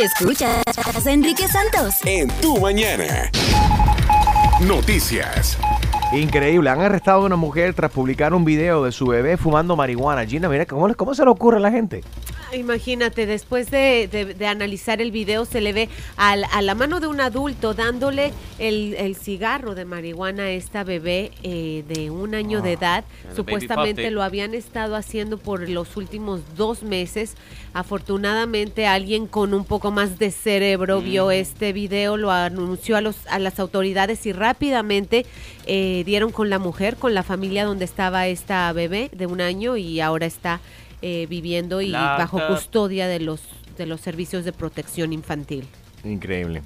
Escuchas a Enrique Santos. En tu mañana. Noticias. Increíble, han arrestado a una mujer tras publicar un video de su bebé fumando marihuana. Gina, mira, ¿cómo, cómo se le ocurre a la gente? Imagínate, después de, de- de analizar el video, se le ve al- a la mano de un adulto dándole el, el cigarro de marihuana a esta bebé eh, de un año de edad. baby Supuestamente lo habían estado haciendo por los últimos dos meses. Afortunadamente, alguien con un poco más de cerebro vio este video, lo anunció a, los, a las autoridades y rápidamente eh, dieron con la mujer, con la familia donde estaba esta bebé de un año y ahora está eh, viviendo y bajo custodia de los, de los servicios de protección infantil. Increíble.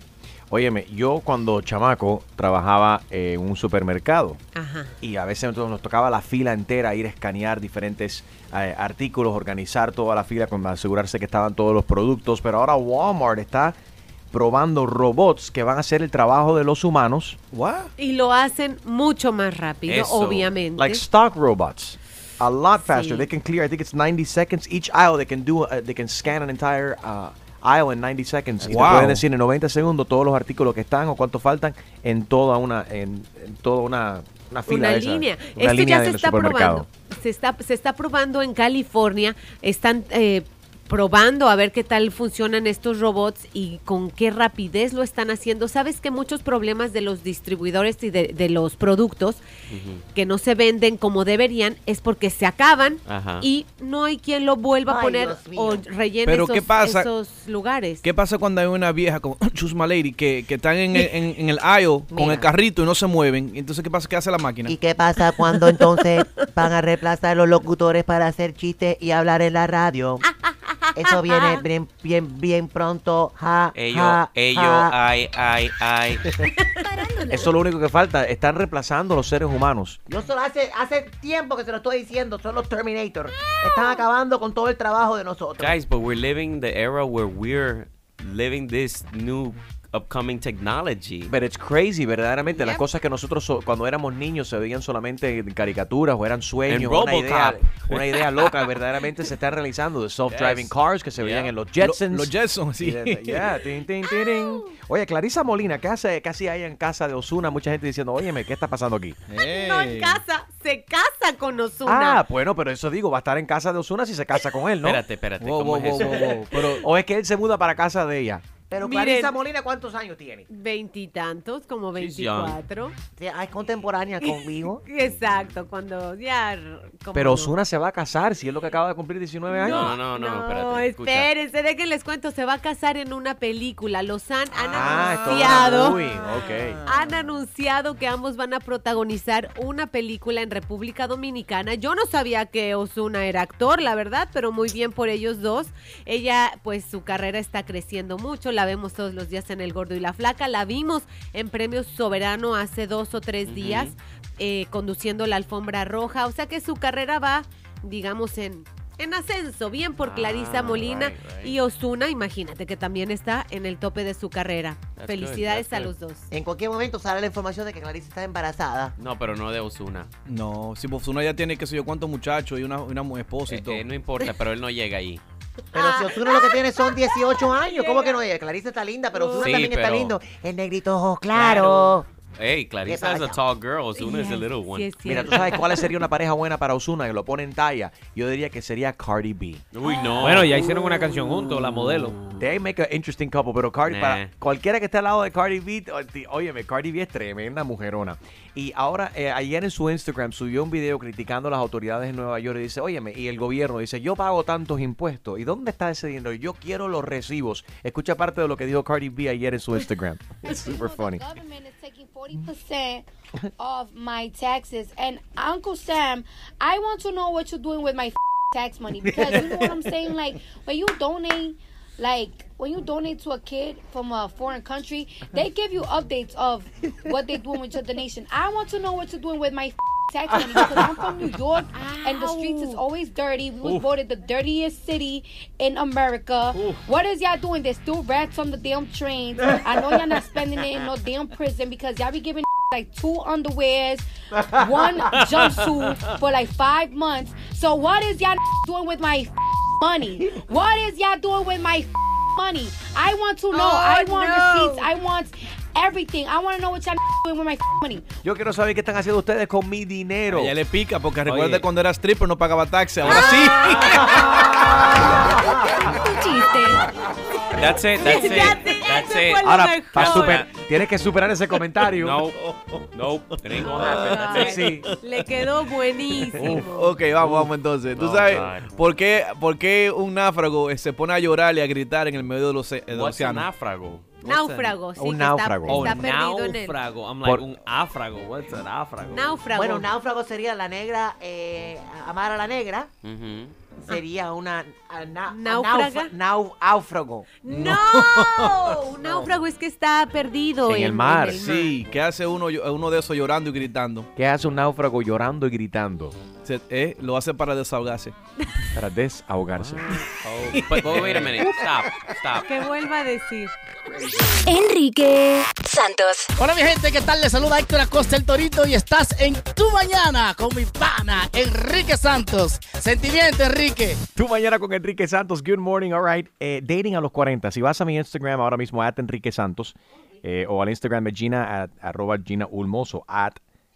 Óyeme, yo cuando chamaco trabajaba en un supermercado Ajá. y a veces nosotros nos tocaba la fila entera, ir a escanear diferentes eh, artículos, organizar toda la fila, con asegurarse que estaban todos los productos, pero ahora Walmart está probando robots que van a hacer el trabajo de los humanos, What? Y lo hacen mucho más rápido, Eso. obviamente. like stock robots. A lot faster. Sí. They can clear, I think it's 90 seconds each aisle. They can do, uh, they can scan an entire uh, aisle in 90 seconds. Y te Wow. pueden decir en 90 segundos todos los artículos que están o cuánto faltan en toda una, en, en toda una, una fila una línea. Una Esto línea ya se está probando. Se está, se está probando en California. Están eh, probando a ver qué tal funcionan estos robots y con qué rapidez lo están haciendo. Sabes que muchos problemas de los distribuidores y de, de los productos que no se venden como deberían es porque se acaban Ajá. y no hay quien lo vuelva a poner o rellene Pero, esos, ¿qué pasa? esos lugares. ¿Qué pasa cuando hay una vieja como Choose My Lady que, que están en el, en, en el aisle con el carrito y no se mueven? Entonces, ¿qué pasa? ¿Qué hace la máquina? ¿Y qué pasa cuando entonces van a reemplazar los locutores para hacer chistes y hablar en la radio? Eso viene bien, bien, bien pronto. Ja, Ellos, ja, ellos, ja. ay, ay, ay. Eso es lo único que falta. Están reemplazando a los seres humanos. Yo solo hace, hace tiempo que se lo estoy diciendo, son los Terminator. Están acabando con todo el trabajo de nosotros. Guys, but we're living the era where we're living this new upcoming technology. But it's crazy, verdaderamente. Las cosas que nosotros so- cuando éramos niños se veían solamente en caricaturas o eran sueños, En una idea, RoboCop. una idea loca, verdaderamente se están realizando. De self-driving Yes. cars que se veían Yeah. en los Lo- Jetsons. los Jetsons, sí. De- yeah, tin, tin, tin, tin. Oye, Clarisa Molina, ¿qué hace, qué hacía ahí en casa de Osuna? Mucha gente diciendo, óyeme, ¿qué está pasando aquí? No en casa, se casa con Osuna. Ah, bueno, pero eso digo, va a estar en casa de Osuna si se casa con él, ¿no? Espérate, espérate. Wow, ¿Cómo wow, es wow, eso? wow, wow. Pero, O es que él se muda para casa de ella. Pero Miren. Clarisa Molina, ¿cuántos años tiene? Veintitantos, como veinticuatro. Sí, Es contemporánea conmigo. Exacto, cuando ya... Pero no. Osuna se va a casar si es lo que acaba de cumplir 19 años. No, no, no, No, espérate. espérense, de que les cuento, se va a casar en una película. Los han, han Ah, anunciado. movie, ok. Han anunciado que ambos van a protagonizar una película en República Dominicana. Yo no sabía que Osuna era actor, la verdad, pero muy bien por ellos dos. Ella, pues su carrera está creciendo mucho. La vemos todos los días en El Gordo y la Flaca. La vimos en Premios Soberano hace dos o tres días, eh, conduciendo la alfombra roja. O sea que su carrera va, digamos, en. En ascenso, bien por Clarisa Ah, Molina right, right. y Osuna, imagínate que también está en el tope de su carrera. That's Felicidades good, a los dos. En cualquier momento sale la información de que Clarisa está embarazada. No, pero no de Osuna. no, si Bozuna ya tiene, qué sé yo, cuántos muchachos y una, una esposa y Eh, todo. eh, no importa, pero él no llega ahí. Pero si Osuna lo que tiene son 18 años, ¿cómo que no? Clarisa está linda, pero Osuna Sí, también está lindo. El negrito ojos claros. Hey, Clarisa is a tall girl. Osuna is a Yes, little sí one. es Mira, ¿tú sabes cuál sería una pareja buena para Osuna que lo pone en talla? Yo diría que sería Cardi B. Uy, no. Bueno, ya hicieron una canción juntos, la modelo. They make an interesting couple, pero Cardi, Nah. para cualquiera que esté al lado de Cardi B, óyeme, Cardi B es tremenda mujerona. Y ahora, eh, ayer en su Instagram subió un video criticando a las autoridades de Nueva York y dice, óyeme, y el gobierno dice, yo pago tantos impuestos, ¿y dónde está ese dinero? Yo quiero los recibos. Escucha parte de lo que dijo Cardi B ayer en su Instagram. It's super funny. The government is taking 40% of my taxes. And Uncle Sam, I want to know what you're doing with my tax money because you know what I'm saying? Like, when you donate, like, when you donate to a kid from a foreign country, they give you updates of what they're doing with your donation. I want to know what you're doing with my tax money because I'm from New York and the streets is always dirty. We was voted the dirtiest city in America. What is y'all doing? There's still rats on the damn trains. I know y'all not spending it in no damn prison because y'all be giving like two underwears, one jumpsuit for like five months. So what is y'all doing with my money? What is y'all doing with my money. I want to know. Oh, I want no. receipts. I want everything. I want to know what y'all doing with my money. Yo quiero saber qué están haciendo ustedes con mi dinero. Ella le pica porque Oye. recuerda cuando era stripper no pagaba taxi. Ahora sí. Un chiste. That's it. That's it. That's it, That's it. Ahora, super- tienes que superar ese comentario. No, happen. That's it. Sí. Le quedó buenísimo. Ok, vamos, vamos entonces. ¿Tú Oh, sabes por qué, por qué un náufrago eh, se pone a llorar y a gritar en el medio del, oce- del océano? náufrago? Náufrago, sí, Un náufrago. está, Oh, está perdido en náufrago. I'm like Por- un áfrago. What's a náufrago? Náufrago. Bueno, náufrago sería la negra, eh, amar a la negra. Mhm. Sería una náufrago. ¡No! Un náufrago es que está perdido En el mar, Sí, ¿qué hace uno, de esos llorando y gritando? ¿Qué hace un náufrago llorando y gritando Se- eh, lo hace para desahogarse. para desahogarse? Oh, but, but wait a minute. Stop. Stop. Que vuelva a decir. Enrique Santos. Hola mi gente, ¿qué tal? Les saluda Héctor Acosta el Torito y estás en Tu Mañana con mi pana Enrique Santos. Sentimiento, Enrique. Tú mañana con Enrique Santos. Good morning, all right. Eh, dating a los 40. Si vas a mi Instagram ahora mismo, at Enrique Santos, eh, o al Instagram de Gina, at, arroba Gina Ulmos, o at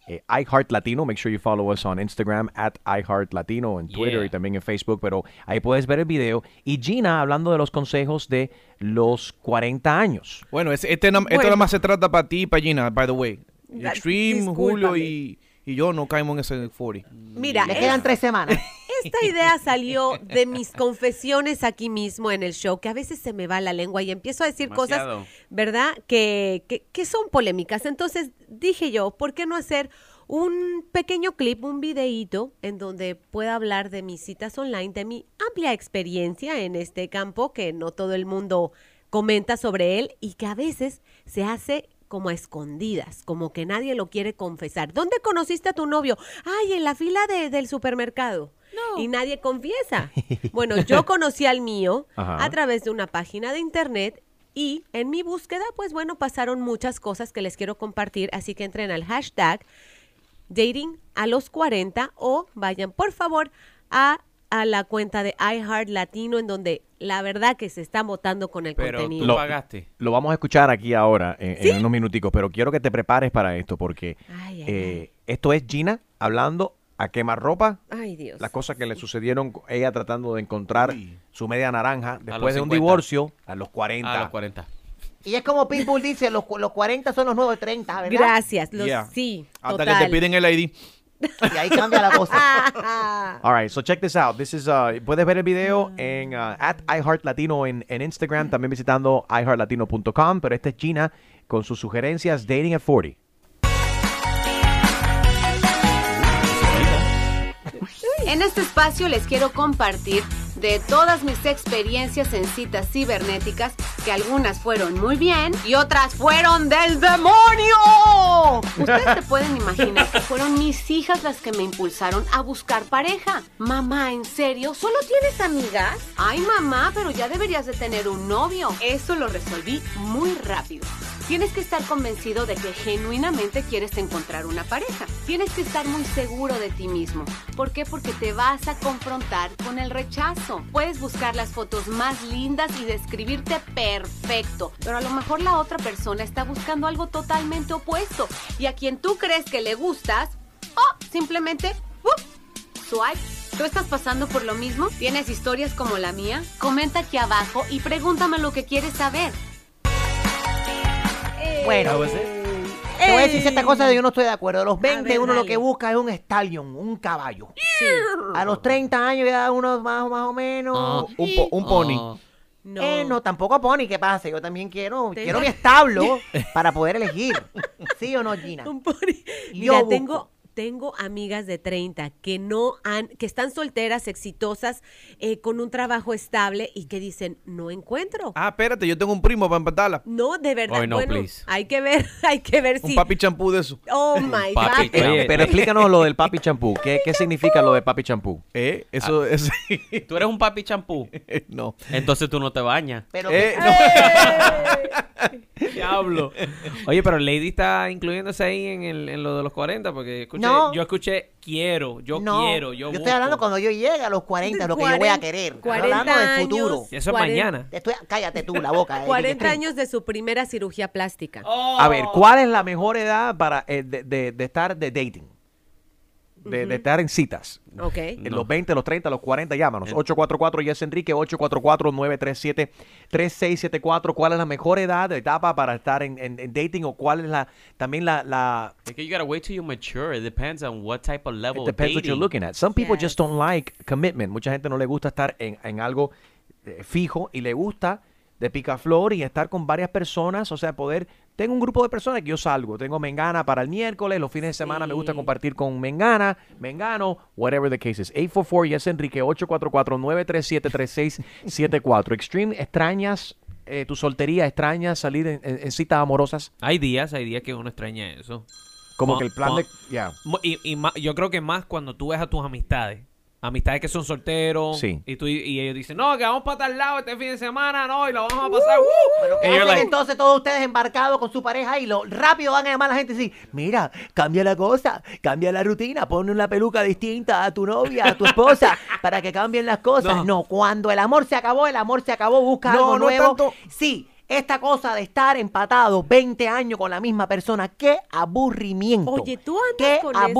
eh, iHeartLatino. Make sure you follow us on Instagram, at iHeartLatino, en Twitter Yeah. y también en Facebook. Pero ahí puedes ver el video. Y Gina hablando de los consejos de los 40 años. Bueno, es- este, no- esto Bueno. nada más se trata para ti y para Gina, by the way. Extreme, discúlpame. Julio y, y yo no caemos en ese 40. Mira, Le es- quedan tres semanas. Esta idea salió de mis confesiones aquí mismo en el show, que a veces se me va la lengua y empiezo a decir Demasiado. cosas, ¿verdad? Que, que, que son polémicas. Entonces dije yo, ¿por qué no hacer un pequeño clip, un videíto en donde pueda hablar de mis citas online, de mi amplia experiencia en este campo, que no todo el mundo comenta sobre él y que a veces se hace como a escondidas, como que nadie lo quiere confesar. ¿Dónde conociste a tu novio? Ay, en la fila de- del supermercado. Y nadie confiesa. Bueno, yo conocí al mío Ajá. a través de una página de internet y en mi búsqueda, pues bueno, pasaron muchas cosas que les quiero compartir, así que entren al hashtag dating a los 40 o vayan por favor a, a la cuenta de iHeart Latino en donde la verdad que se está votando con el Pero contenido. tú Lo- pagaste. Lo vamos a escuchar aquí ahora en, en unos minuticos, pero quiero que te prepares para esto porque Ay, ay, eh, esto es Gina hablando a quemarropa, Ay, Dios. las cosas que le sucedieron, ella tratando de encontrar su media naranja después de un 50. divorcio a los 40. A los 40. Y es como Pitbull dice, los, los 40 son los nuevos 30, ¿verdad? Gracias, los, Yeah. sí, Hasta total. que te piden el ID. Y ahí cambia la cosa. All right, so check this out. This is uh, puedes ver el video en uh, at iHeartLatino en, en Instagram, también visitando iHeartLatino.com, pero esta es Gina con sus sugerencias Dating at 40. En este espacio les quiero compartir de todas mis experiencias en citas cibernéticas, que algunas fueron muy bien y otras fueron del demonio. Ustedes se pueden imaginar que fueron mis hijas las que me impulsaron a buscar pareja. Mamá, ¿en serio? ¿Solo tienes amigas? Ay, mamá, pero ya deberías de tener un novio. Eso lo resolví muy rápido. Tienes que estar convencido de que genuinamente quieres encontrar una pareja. Tienes que estar muy seguro de ti mismo. ¿Por qué? Porque te vas a confrontar con el rechazo. Puedes buscar las fotos más lindas y describirte perfecto, pero a lo mejor la otra persona está buscando algo totalmente opuesto y a quien tú crees que le gustas, oh, simplemente, ¡up! swipe. ¿Tú estás pasando por lo mismo? ¿Tienes historias como la mía? Comenta aquí abajo y pregúntame lo que quieres saber. Bueno, te voy a decir cierta cosa de yo no estoy de acuerdo. A los 20 ver, uno lo que busca es un stallion, un caballo. A los 30 años ya uno más, más o menos... Ah, un, po- un pony. No. Eh, no, tampoco pony, ¿qué pasa? Yo también quiero, Tengo- quiero mi establo para poder elegir. ¿Sí o no, Gina? Un pony. Yo Mira, busco. tengo, tengo amigas de 30 que no han, que están solteras, exitosas, eh, con un trabajo estable y que dicen, no encuentro. Ah, espérate, yo tengo un primo para empatarla. No, de verdad. Oh, no, bueno, please. hay que ver, hay que ver Un si. papi champú de eso. Oh my papi God. Oye, Pero explícanos lo del papi champú. ¿Qué, qué significa lo de papi champú? Eh, eso Ah. es... Tú eres un papi champú. no. Entonces tú no te bañas. Pero Eh, no. Diablo. Oye, pero Lady está incluyéndose ahí en, el, en lo de los 40 porque escuché, No. yo escuché quiero, yo No, quiero, yo, estoy hablando busco. cuando yo llegue a los 40, lo que yo voy a 40 querer. Estoy 40 hablando del años. futuro. Y eso es 40. mañana. Estoy- cállate tú, la boca. eh, 40 que- años de su primera cirugía plástica. A ver, ¿cuál es la mejor edad para eh, de, de- de estar de dating? De, de estar en citas. Ok. En los 20, los 30, los 40, llámanos. 844 Yes Enrique, 844-937-3674. ¿Cuál es la mejor edad, etapa para estar en, en- en dating? ¿O cuál es la también la... la you gotta wait till you mature. It depends on what type of level it depends of what you're looking at. Some people Yes. just don't like commitment. Mucha gente no le gusta estar en, en algo eh, fijo y le gusta de picaflor y estar con varias personas, o sea, poder... Tengo un grupo de personas que yo salgo. Tengo Mengana para el miércoles, los fines de semana me gusta compartir con Mengana, Mengano, whatever the case is. 844 Yes Enrique, 844-937-3674. Extreme, extrañas eh, tu soltería, extrañas salir en, en- en citas amorosas, Hay días, hay días que uno extraña eso. como que el plan de... Ya. Y, y yo creo que más cuando tú ves a tus amistades. Amistades que son solteros. Sí. Y, tú, y ellos dicen, no, que vamos para tal lado este fin de semana, no, y lo vamos a pasar. ¡uh! Pero ¿qué Y you're hacen like- entonces todos ustedes embarcados con su pareja y lo rápido van a llamar a la gente y decir, mira, cambia la cosa, cambia la rutina, ponle una peluca distinta a tu novia, a tu esposa, para que cambien las cosas. No. No, cuando el amor se acabó, el amor se acabó, busca No, algo no nuevo. tanto. Sí, esta cosa de estar empatado 20 años con la misma persona, qué aburrimiento. Oye, tú andas qué con eso de-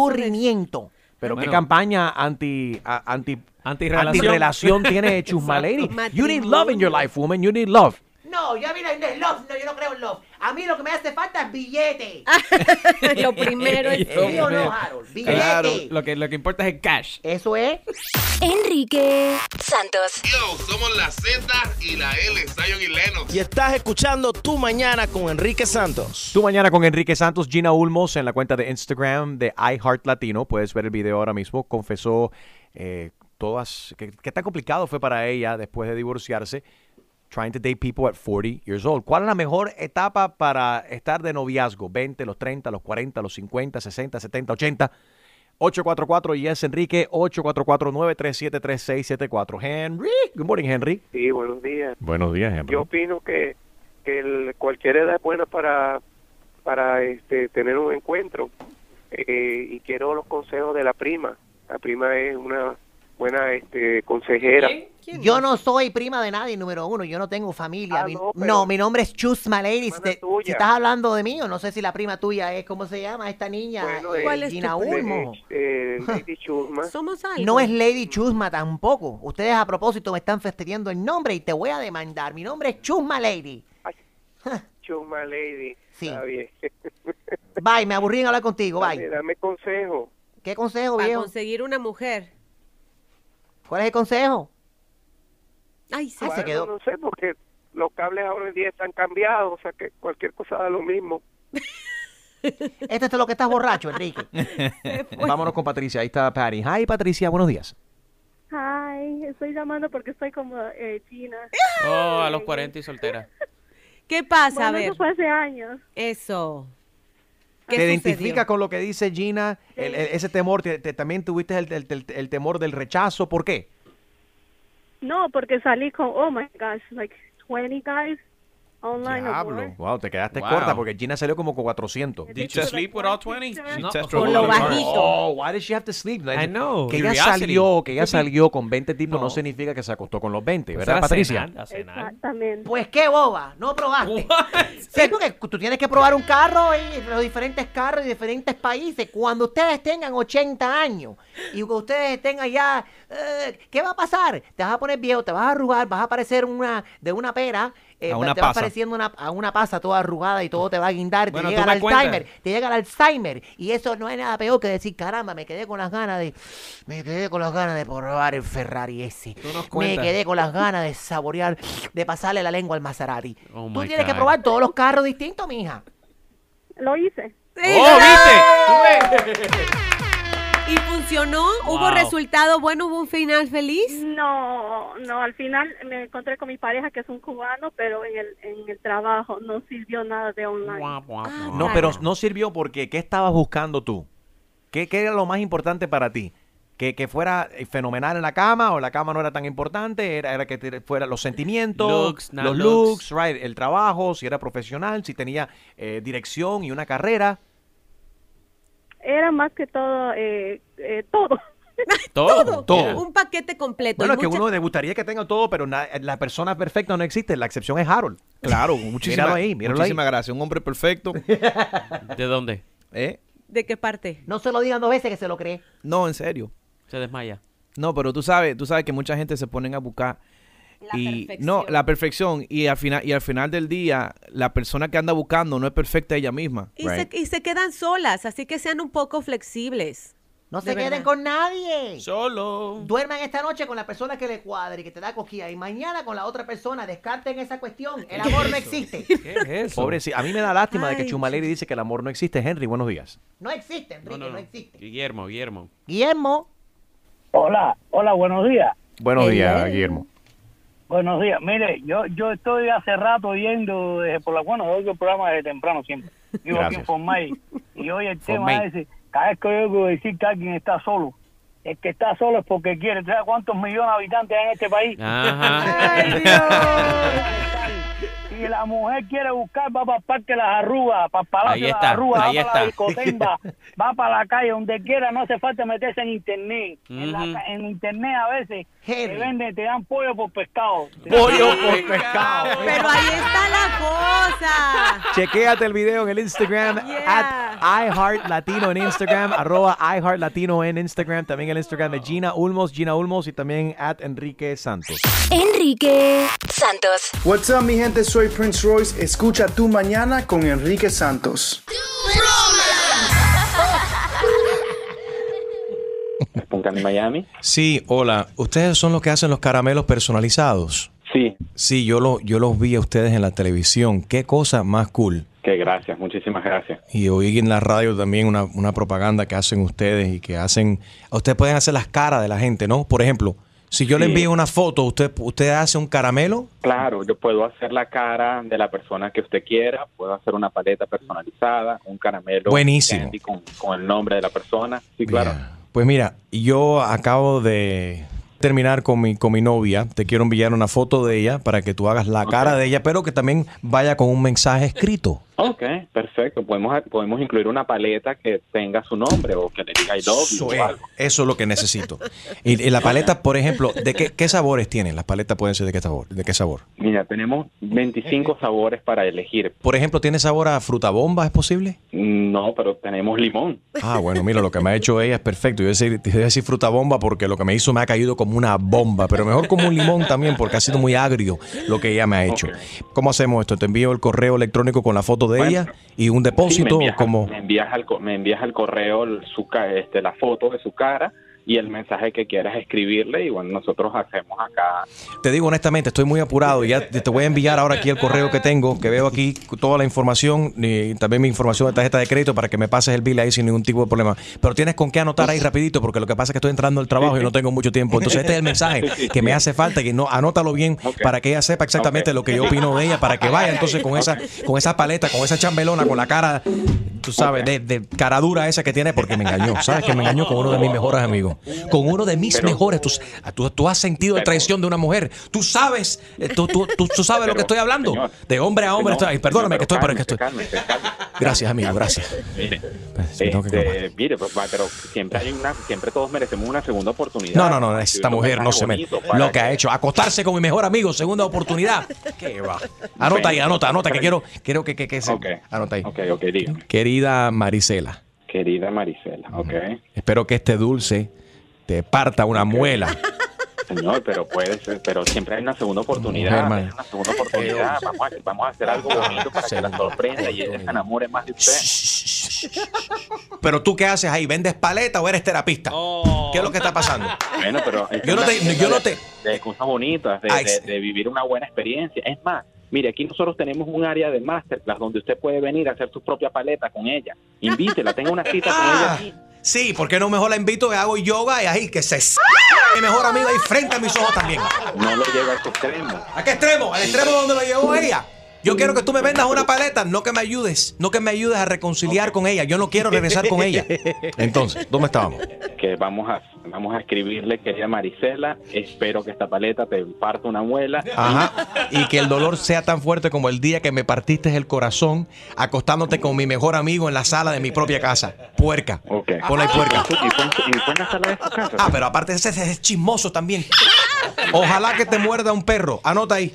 Pero qué campaña anti... a- anti Antirrelación. Antirrelación tiene Chusma Lady. You need love in your life, woman. You need love. No, yo a mí no, no, love, no, yo no creo en love. A mí lo que me hace falta es billete. Lo primero es ¿Sí o no, Harold? Billete. Claro, lo que, lo que importa es el cash. Eso es. Enrique Santos. Yo, somos la Z y la L, Zion y Lennox. Y estás escuchando Tu Mañana con Enrique Santos. Tú mañana con Enrique Santos, Gina Ulmos en la cuenta de Instagram de iHeart Latino. Puedes ver el video ahora mismo. Confesó eh, todas que, que tan complicado fue para ella después de divorciarse. Trying to date people at 40 years old. ¿Cuál es la mejor etapa para estar de noviazgo? ¿20, los 30, los 40, los 50, 60, 70, 80? 844 Yes Enrique, 844-937-3674. Henry, good morning Henry. Sí, buenos días. Buenos días Henry. Yo opino que, que el- cualquier edad es buena para, para este, tener un encuentro eh, y quiero los consejos de la prima. La prima es una buena este, consejera. Yo no soy prima de nadie, número uno. Yo no tengo familia. Ah, Mi- no, mi nombre es Chusma Lady. Si, estás hablando de mí, o no sé si la prima tuya es, ¿cómo se llama esta niña? Bueno, Eh, eh, ¿Cuál es Gina tu prima? Ulmo. Eh, Lady Chusma. Somos algo. No es Lady Chusma tampoco. Ustedes a propósito me están fastidiando el nombre y te voy a demandar. Mi nombre es Chusma Lady. Chusma Lady. Sí. Está bien. Bye, me aburrí en hablar contigo. Dame, Bye. dame consejo. ¿Qué consejo, Para viejo? conseguir una mujer. ¿Cuál es el consejo? Ay, sí. Ah, se Bueno, quedó. No sé, porque los cables ahora en día están cambiados, o sea que cualquier cosa da lo mismo. Este es lo que estás borracho, Enrique. Vámonos con Patricia. Ahí está Patty. Hi Patricia, buenos días. Hi, estoy llamando porque estoy como eh, China. Oh, a los 40 y soltera. ¿Qué pasa? a Bueno, ver. eso fue hace años. Eso. ¿Qué ¿Te sucedió? identifica con lo que dice Gina? El- el- ese temor, te- te- también tuviste el, el- el- el temor del rechazo. ¿Por qué? No, porque salí con, oh my gosh, like 20 guys online. Diablo. Wow, te quedaste Wow. corta porque Gina salió como con 400. Did you sleep with all 20? No, Por lo bajito. Oh, why did she have to sleep? I know. Que ella salió, que ella salió con 20 tipos no. No. significa que se acostó con los 20, Pues ¿verdad, Patricia? cenar, a cenar. Exactamente. Pues qué boba, no probaste. Sí, porque tú tienes que probar un carro y los diferentes carros y diferentes países. Cuando ustedes tengan 80 años y que ustedes tengan ya, eh, ¿qué va a pasar? Te vas a poner viejo, te vas a arrugar, vas a parecer una de una pera. Eh, A una te vas pasa. pareciendo una, a una pasa toda arrugada y todo te va a guindar. Bueno, te tú llega el cuentas. Alzheimer, te llega el Alzheimer. Y eso no es nada peor que decir, caramba, me quedé con las ganas de. Me quedé con las ganas de probar el Ferrari ese. Tú Me quedé con las ganas de saborear, de pasarle la lengua al Maserati. Oh Tú tienes que probar todos los carros distintos, mija. Lo hice. ¡Oh, viste! ¿Y funcionó? ¿Hubo Wow. resultado bueno? ¿Hubo un final feliz? No, no, al final me encontré con mi pareja que es un cubano, pero en el, en el trabajo no sirvió nada de online. Ah, No, pero no sirvió porque ¿qué estabas buscando tú? ¿Qué, qué era lo más importante para ti? que, que fuera fenomenal en la cama o la cama no era tan importante, era, era que te- fuera los sentimientos, Looks, los looks. looks, right, el trabajo, si era profesional, si tenía eh, dirección y una carrera. Era más que todo, eh, eh, todo. Todo. Todo. Un paquete completo. Bueno, es que mucha- uno le gustaría que tenga todo, pero na- la persona perfecta no existe, la excepción es Harold. Claro, muchísimas, ahí, míralo muchísimas ahí. gracias. Un hombre perfecto. ¿De dónde? ¿Eh? ¿De qué parte? No se lo digan dos veces que se lo cree. No, en serio. Se desmaya. No, pero tú sabes, tú sabes que mucha gente se ponen a buscar y no la perfección y al final y al final del día la persona que anda buscando no es perfecta ella misma. Y, se, y se quedan solas, así que sean un poco flexibles. No se queden con nadie. Solo. Duerman esta noche con la persona que le cuadre y que te da cosquilla. Y mañana con la otra persona. Descarten esa cuestión. El amor no existe. Pobre, sí. A mí me da lástima de que Chumaleri dice que el amor no existe. Henry, buenos días. No existe, Enrique, No, no, no, no. existe. Guillermo, Guillermo. Guillermo. Hola, hola, buenos días. Buenos días, Guillermo. Buenos días. Mire, yo yo estoy hace rato yendo desde por la bueno, oigo el programa desde temprano siempre. Vivo aquí en Gracias. Formay. Y hoy el tema Formay. es ese, cada vez que oigo decir que alguien está solo, el que está solo es porque quiere. ¿Sabes cuántos millones de habitantes hay en este país? Ajá. Si la mujer quiere buscar, va para el Parque de las Arrugas, para el Palacio Ahí de las está, Arrugas, ahí va para la está. discotemba, va para la calle, donde quiera, no hace falta meterse en internet. en, la Ujú. ca- en internet a veces te Henry. venden, te dan pollo por pescado. Pollo por pescado. Pero ahí está la cosa. Chequéate el video en el Instagram, Yeah. at iHeartLatino en Instagram, arroba iHeartLatino en Instagram, también el Instagram de Gina Ulmos, Gina Ulmos y también at Enrique Santos. Enrique Santos. What's up, mi gente? Soy Prince Royce. Escucha tu mañana con Enrique Santos. En Miami. Sí, hola. ¿Ustedes son los que hacen los caramelos personalizados? Sí, Sí, yo, lo, yo los vi a ustedes en la televisión. Qué cosa más cool. que gracias, muchísimas gracias. Y oí en la radio también una, una propaganda que hacen ustedes y que hacen... Ustedes pueden hacer las caras de la gente, ¿no? Por ejemplo, si yo le envío una foto, ¿usted, ¿usted hace un caramelo? Claro, yo puedo hacer la cara de la persona que usted quiera, puedo hacer una paleta personalizada, un caramelo Buenísimo. con, con el nombre de la persona. Sí, claro. Pues mira, yo acabo de terminar con mi, con mi novia. Te quiero enviar una foto de ella para que tú hagas la cara de ella, pero que también vaya con un mensaje escrito. Ok, perfecto. Podemos, podemos incluir una paleta que tenga su nombre o que le diga I love you Eso o es, algo. eso es lo que necesito. Y, y la paleta, por ejemplo, ¿de qué, qué sabores tienen? Las paletas pueden ser de qué sabor. ¿De qué sabor? Mira, tenemos 25 sabores para elegir. Por ejemplo, ¿tiene sabor a fruta bomba? ¿Es posible? No, pero tenemos limón. Ah, bueno, mira, lo que me ha hecho ella es perfecto. Yo iba a decir, te iba a decir fruta bomba porque lo que me hizo me ha caído como una bomba, pero mejor como un limón también porque ha sido muy agrio lo que ella me ha hecho. ¿Cómo hacemos esto? Te envío el correo electrónico con la foto de Bueno, ella y un Sí, me depósito envías, como... me envías al, co- me envías al correo su, este, la foto de su cara y el mensaje que quieras escribirle y bueno, nosotros hacemos acá. Te digo honestamente, estoy muy apurado y ya te voy a enviar ahora aquí el correo que tengo, que veo aquí toda la información y también mi información de tarjeta de crédito para que me pases el bill ahí sin ningún tipo de problema. Pero tienes con qué anotar ahí rapidito porque lo que pasa es que estoy entrando al trabajo y no tengo mucho tiempo. Entonces este es el mensaje que me hace falta y no anótalo bien para que ella sepa exactamente lo que yo opino de ella para que vaya entonces con esa con esa paleta, con esa chambelona, con la cara, tú sabes, de, de cara dura esa que tiene porque me engañó. ¿Sabes que me engañó con uno de mis mejores amigos? Con uno de mis mejores. Tú, tú, tú has sentido traición de una mujer. Tú sabes, eh, tú, tú, sabes lo que estoy hablando. de hombre a hombre. estoy- perdóname que estoy, pero es que estoy. Cálmese, cálmese. Gracias, amigo, gracias. Mire, que este, mire, pues, pero siempre hay una, siempre todos merecemos una segunda oportunidad. No, no, no, esta mujer no se me. bonito para Lo que ha hecho, acostarse con mi mejor amigo, segunda oportunidad. ¿Qué va? Anota ahí, anota, anota, que quiero, quiero que, que, que se. Anota ahí. Ok, ok, dígame. Querida Marisela, Querida Marisela, ok. espero que este dulce te parta una muela. Señor, pero puede ser, pero siempre hay una segunda oportunidad. Mujer, man. hay una segunda oportunidad. Vamos a, vamos a hacer algo bonito para que la sorprenda y ella se enamore más de usted. Pero tú, ¿qué haces ahí? ¿Vendes paleta o eres terapista? ¿Qué es lo que está pasando? Bueno, pero Yo no te- yo no de- te- de cosas bonitas, de, Ay, de- de vivir una buena experiencia. Es más, mire, aquí nosotros tenemos un área de masterclass donde usted puede venir a hacer su propia paleta con ella. Invítela, tenga una cita con ella Ah, aquí. Sí, porque no mejor la invito que hago yoga y ahí que se mi mejor amigo ahí frente a mis ojos también. No lo lleva a ese extremo. ¿A qué extremo? ¿Al extremo donde lo llevó ella? Yo quiero que tú me vendas una paleta, no que me ayudes, no que me ayudes a reconciliar con ella. Yo no quiero regresar con ella. Entonces, ¿dónde estábamos? Que vamos a, vamos a escribirle, querida Marisela, espero que esta paleta te parta una muela. Ajá. Y que el dolor sea tan fuerte como el día que me partiste el corazón acostándote con mi mejor amigo en la sala de mi propia casa. Puerca. Ok. Ponla ahí, puerca. ¿Y fue, en- y fue en la sala de tu casa? Ah, pero aparte ese ese es chismoso también. Ojalá que te muerda un perro. Anota ahí.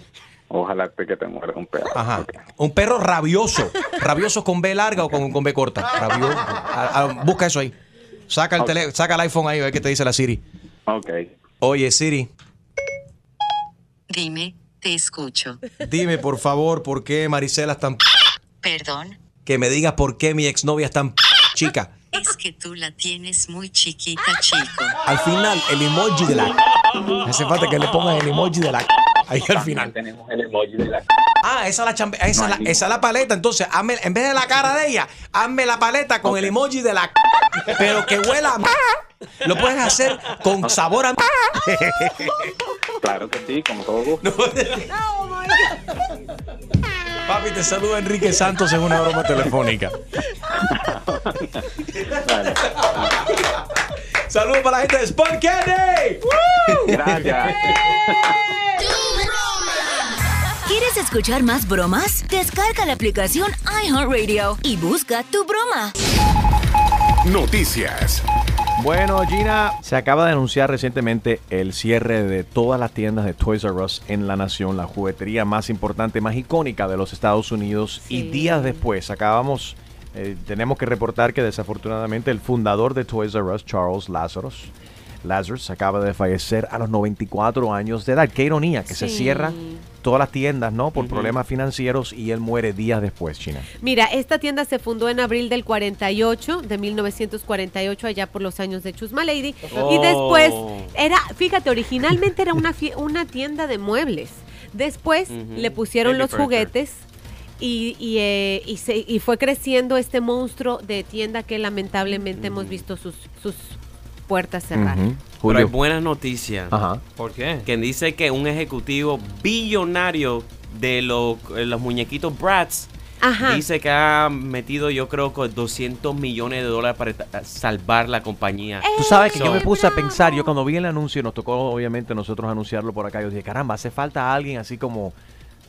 Ojalá que te muerda un perro. Ajá. Un perro rabioso. Rabioso con B larga o con, con B corta. Rabioso. Ah, ah, busca eso ahí. Saca el, tele- saca el iPhone ahí, a ver qué te dice la Siri. Ok. Oye, Siri, Dime, te escucho. dime por favor por qué Marisela es tan... Perdón, Que me digas por qué mi exnovia es tan... chica. es que tú la tienes muy chiquita, chico. Al final, el emoji de la... Hace falta que le pongan el emoji de la... Ahí al final. Tenemos el emoji de la... Ah, esa es la, chambe- esa, es la, esa es la paleta. Entonces, hazme- en vez de la cara de ella, hazme la paleta con el emoji de la... Pero que huela a... Lo puedes hacer con sabor a... Claro que sí, como todo gusto. Papi, te saluda Enrique Santos en una broma telefónica. Saludos para la gente de Sport Candy. Gracias. ¿Quieres escuchar más bromas? Descarga la aplicación iHeartRadio y busca tu broma. Noticias. Bueno, Gina, se acaba de anunciar recientemente el cierre de todas las tiendas de Toys R Us en la nación, la juguetería más importante, más icónica de los Estados Unidos. Y días después acabamos, eh, tenemos que reportar que desafortunadamente el fundador de Toys R Us, Charles Lazarus, Lazarus, acaba de fallecer a los 94 años de edad. Qué ironía que se cierra todas las tiendas, ¿no? Por problemas financieros y él muere días después, China. Mira, esta tienda se fundó en abril del 48, de 1948, allá por los años de Chusma Lady. Y Oh. después era, fíjate, originalmente era una, fie- una tienda de muebles. Después le pusieron Baby los furniture. juguetes. Y, y, eh, y se- y fue creciendo este monstruo de tienda que lamentablemente hemos visto sus, sus puertas cerrar. Pero hay buenas noticias. Ajá. ¿Por qué? Que dice que un ejecutivo billonario de lo- eh, los muñequitos Bratz Ajá. dice que ha metido yo creo que 200 millones de dólares para ta- salvar la compañía. Tú sabes que So- yo me puse a pensar, yo cuando vi el anuncio, nos tocó obviamente nosotros anunciarlo por acá, yo dije, caramba, hace falta alguien así como,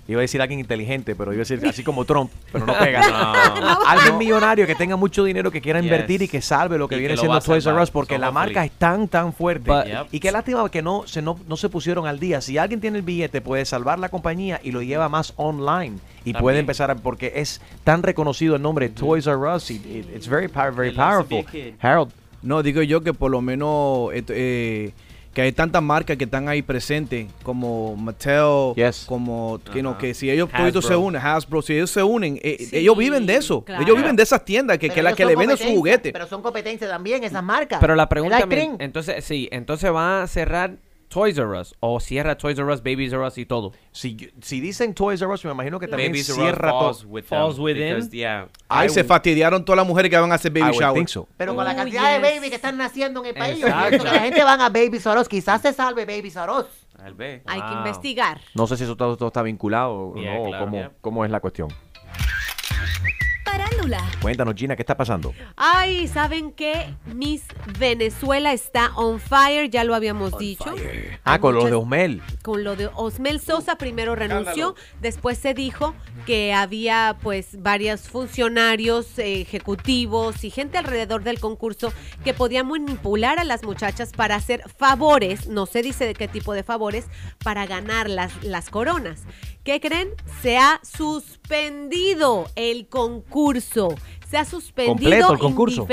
iba a decir alguien inteligente, pero iba a decir así como Trump, pero no pega. No. Alguien millonario que tenga mucho dinero que quiera Yes. invertir y que salve lo que Y que viene lo siendo Toys R. Us, porque So la marca es tan, tan fuerte. But- Yep. y qué lástima que no se, no, no se pusieron al día. Si alguien tiene el billete, puede salvar la compañía y lo lleva más online. Y puede empezar a, porque es tan reconocido el nombre Toys R Us. y it- it's very, power- powerful. Harold, No, digo yo que por lo menos eh, eh, que hay tantas marcas que están ahí presentes, como Mattel, Yes. como que, no, Ajá. que si ellos se unen, Hasbro, si ellos se unen, eh, Sí, ellos viven de eso. claro. Ellos viven de esas tiendas que, Pero que, que le venden sus competencia, juguetes. Pero son competencia también esas marcas. Pero la pregunta cream. entonces, sí, entonces va a cerrar Toys R Us o cierra Toys R Us, Babies R Us y todo. si, si dicen Toys R Us, me imagino que también Babies R Us cierra falls with falls within. because, yeah. Ay, I se would- fastidiaron todas las mujeres que van a hacer I baby shower. so. Pero con la Oh, cantidad de baby que están naciendo en el país, yo Exacto. pienso que la gente van a Baby Soros. Quizás se salve Baby Soros. Tal vez. Hay que investigar. No sé si eso todo, todo está vinculado Yeah, ¿no? o claro. cómo, Yeah. cómo es la cuestión. Cuéntanos, Gina, ¿qué está pasando? Ay, ¿saben qué? Miss Venezuela está on fire, ya lo habíamos dicho. Ah, Hay con lo de Osmel. con lo de Osmel Sosa primero renunció, después se dijo que había pues varios funcionarios eh, ejecutivos y gente alrededor del concurso que podían manipular a las muchachas para hacer favores, no se dice de qué tipo de favores, para ganar las, las coronas. ¿Qué creen? Se ha suspendido el concurso. Se ha suspendido concurso.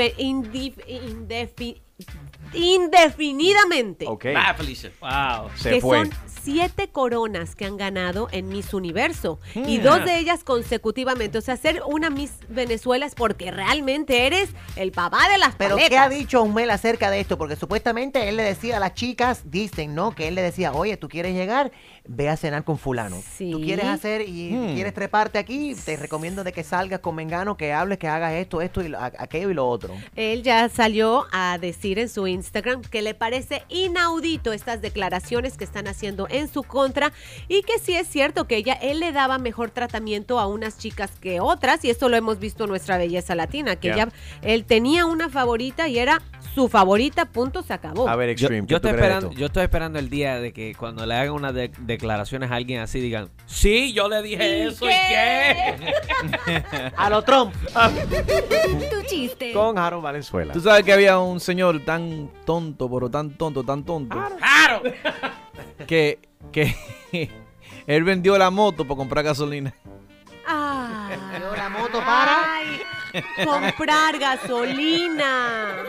indefinidamente Ok. Va, Felicia. Wow. Se que fue. son siete coronas que han ganado en Miss Universo y Hmm. dos de ellas consecutivamente. O sea, ser una Miss Venezuela es porque realmente eres el papá de las Pero paletas. ¿qué ha dicho Osmel acerca de esto? Porque supuestamente él le decía a las chicas, dicen, ¿no? Que él le decía, oye, tú quieres llegar, ve a cenar con fulano. Sí. Tú quieres hacer y Hmm. quieres treparte aquí, te recomiendo de que salgas con Mengano, que hables, que hagas esto, esto y lo- aquello y lo otro. Él ya salió a decir en su Instagram que le parece inaudito estas declaraciones que están haciendo en su contra y que sí es cierto que ella, él le daba mejor tratamiento a unas chicas que otras y esto lo hemos visto en nuestra belleza latina, que Yeah. ella, él tenía una favorita y era su favorita, punto, se acabó. A ver, Yo, Extreme, yo ¿qué tú estoy esperando, yo estoy esperando el día de que cuando le hagan unas de- declaraciones a alguien así digan, sí, yo le dije eso y qué. A lo Trump. Tu chiste. Con Harold Valenzuela. Tú sabes que había un señor tan tonto, pero tan tonto, tan tonto, que, que él vendió la moto para comprar gasolina. Ah, la moto para. ay, comprar gasolina.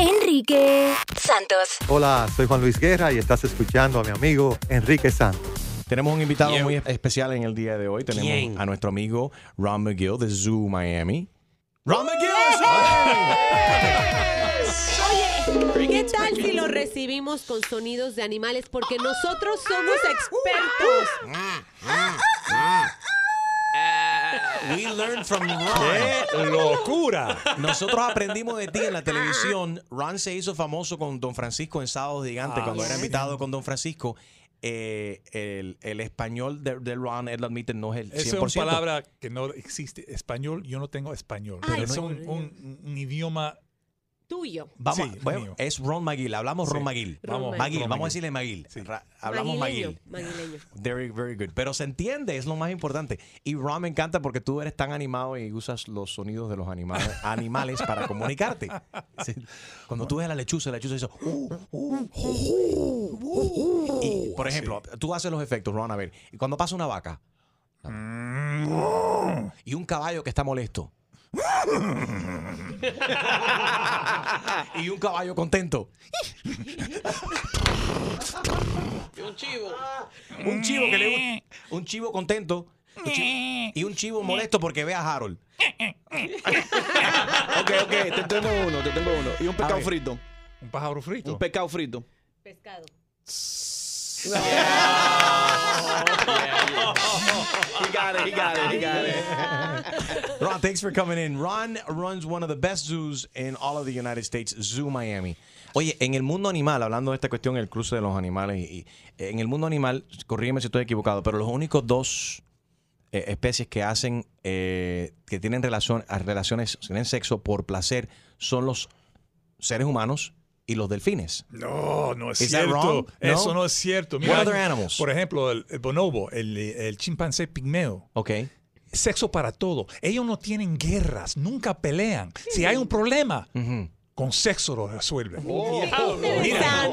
Enrique Santos. Hola, soy Juan Luis Guerra y estás escuchando a mi amigo Enrique Santos. Tenemos un invitado muy especial en el día de hoy. Tenemos ¿Quién? a nuestro amigo Ron McGill de Zoo Miami. Ron Oye, ¿qué tal si lo recibimos con sonidos de animales? Porque nosotros somos expertos. We learned from Ron. ¡Qué locura! Nosotros aprendimos de ti en la televisión. Ron se hizo famoso con Don Francisco en Sábado Gigante Ah, cuando era invitado con Don Francisco. Eh, el, el español de, de Ron, él lo admite, no es el 100%. Esa es una palabra que no existe. Español, yo no tengo español. Ay, pero es por un, un- un idioma. Tuyo. Vamos, Sí, bueno, mío. es Ron McGill. Hablamos Sí. Ron McGill. Ron Vamos, Ron McGill. McGill. Vamos a decirle McGill. Hablamos Maguileño, McGill. maguileño. Very, very good. Pero se entiende, es lo más importante. Y Ron me encanta porque tú eres tan animado y usas los sonidos de los animales, animales para comunicarte. Sí. Cuando tú ves a la lechuza, la lechuza dice. "Uh, uh, uh, uh". Y, por ejemplo, tú haces los efectos, Ron, a ver. Y cuando pasa una vaca. Y un caballo que está molesto. Y un caballo contento. un chivo. Un chivo que le gusta- Un chivo contento. un chivo- y un chivo molesto porque ve a Harold. Ok, ok, te tengo uno, te tengo uno. Y un pescado frito. Un pájaro frito. Un pescado frito. Pescado. He got it, he got it, he got it. Ron, thanks for coming in. Ron runs one of the best zoos in all of the United States, Zoo Miami. Oye, en el mundo animal, hablando de esta cuestión, el cruce de los animales, y, y, en el mundo animal, corrígeme si estoy equivocado, pero los únicos dos eh, especies que hacen, eh, que tienen relación, relaciones, tienen sexo por placer, son los seres humanos y los delfines. No, no es Is cierto. No? Eso no es cierto. What other animals? Por ejemplo, el, el bonobo, el, el chimpancé pigmeo. Ok. Sexo para todo. Ellos no tienen guerras, nunca pelean. Si hay un problema, con sexo lo resuelven. Oh, Mira,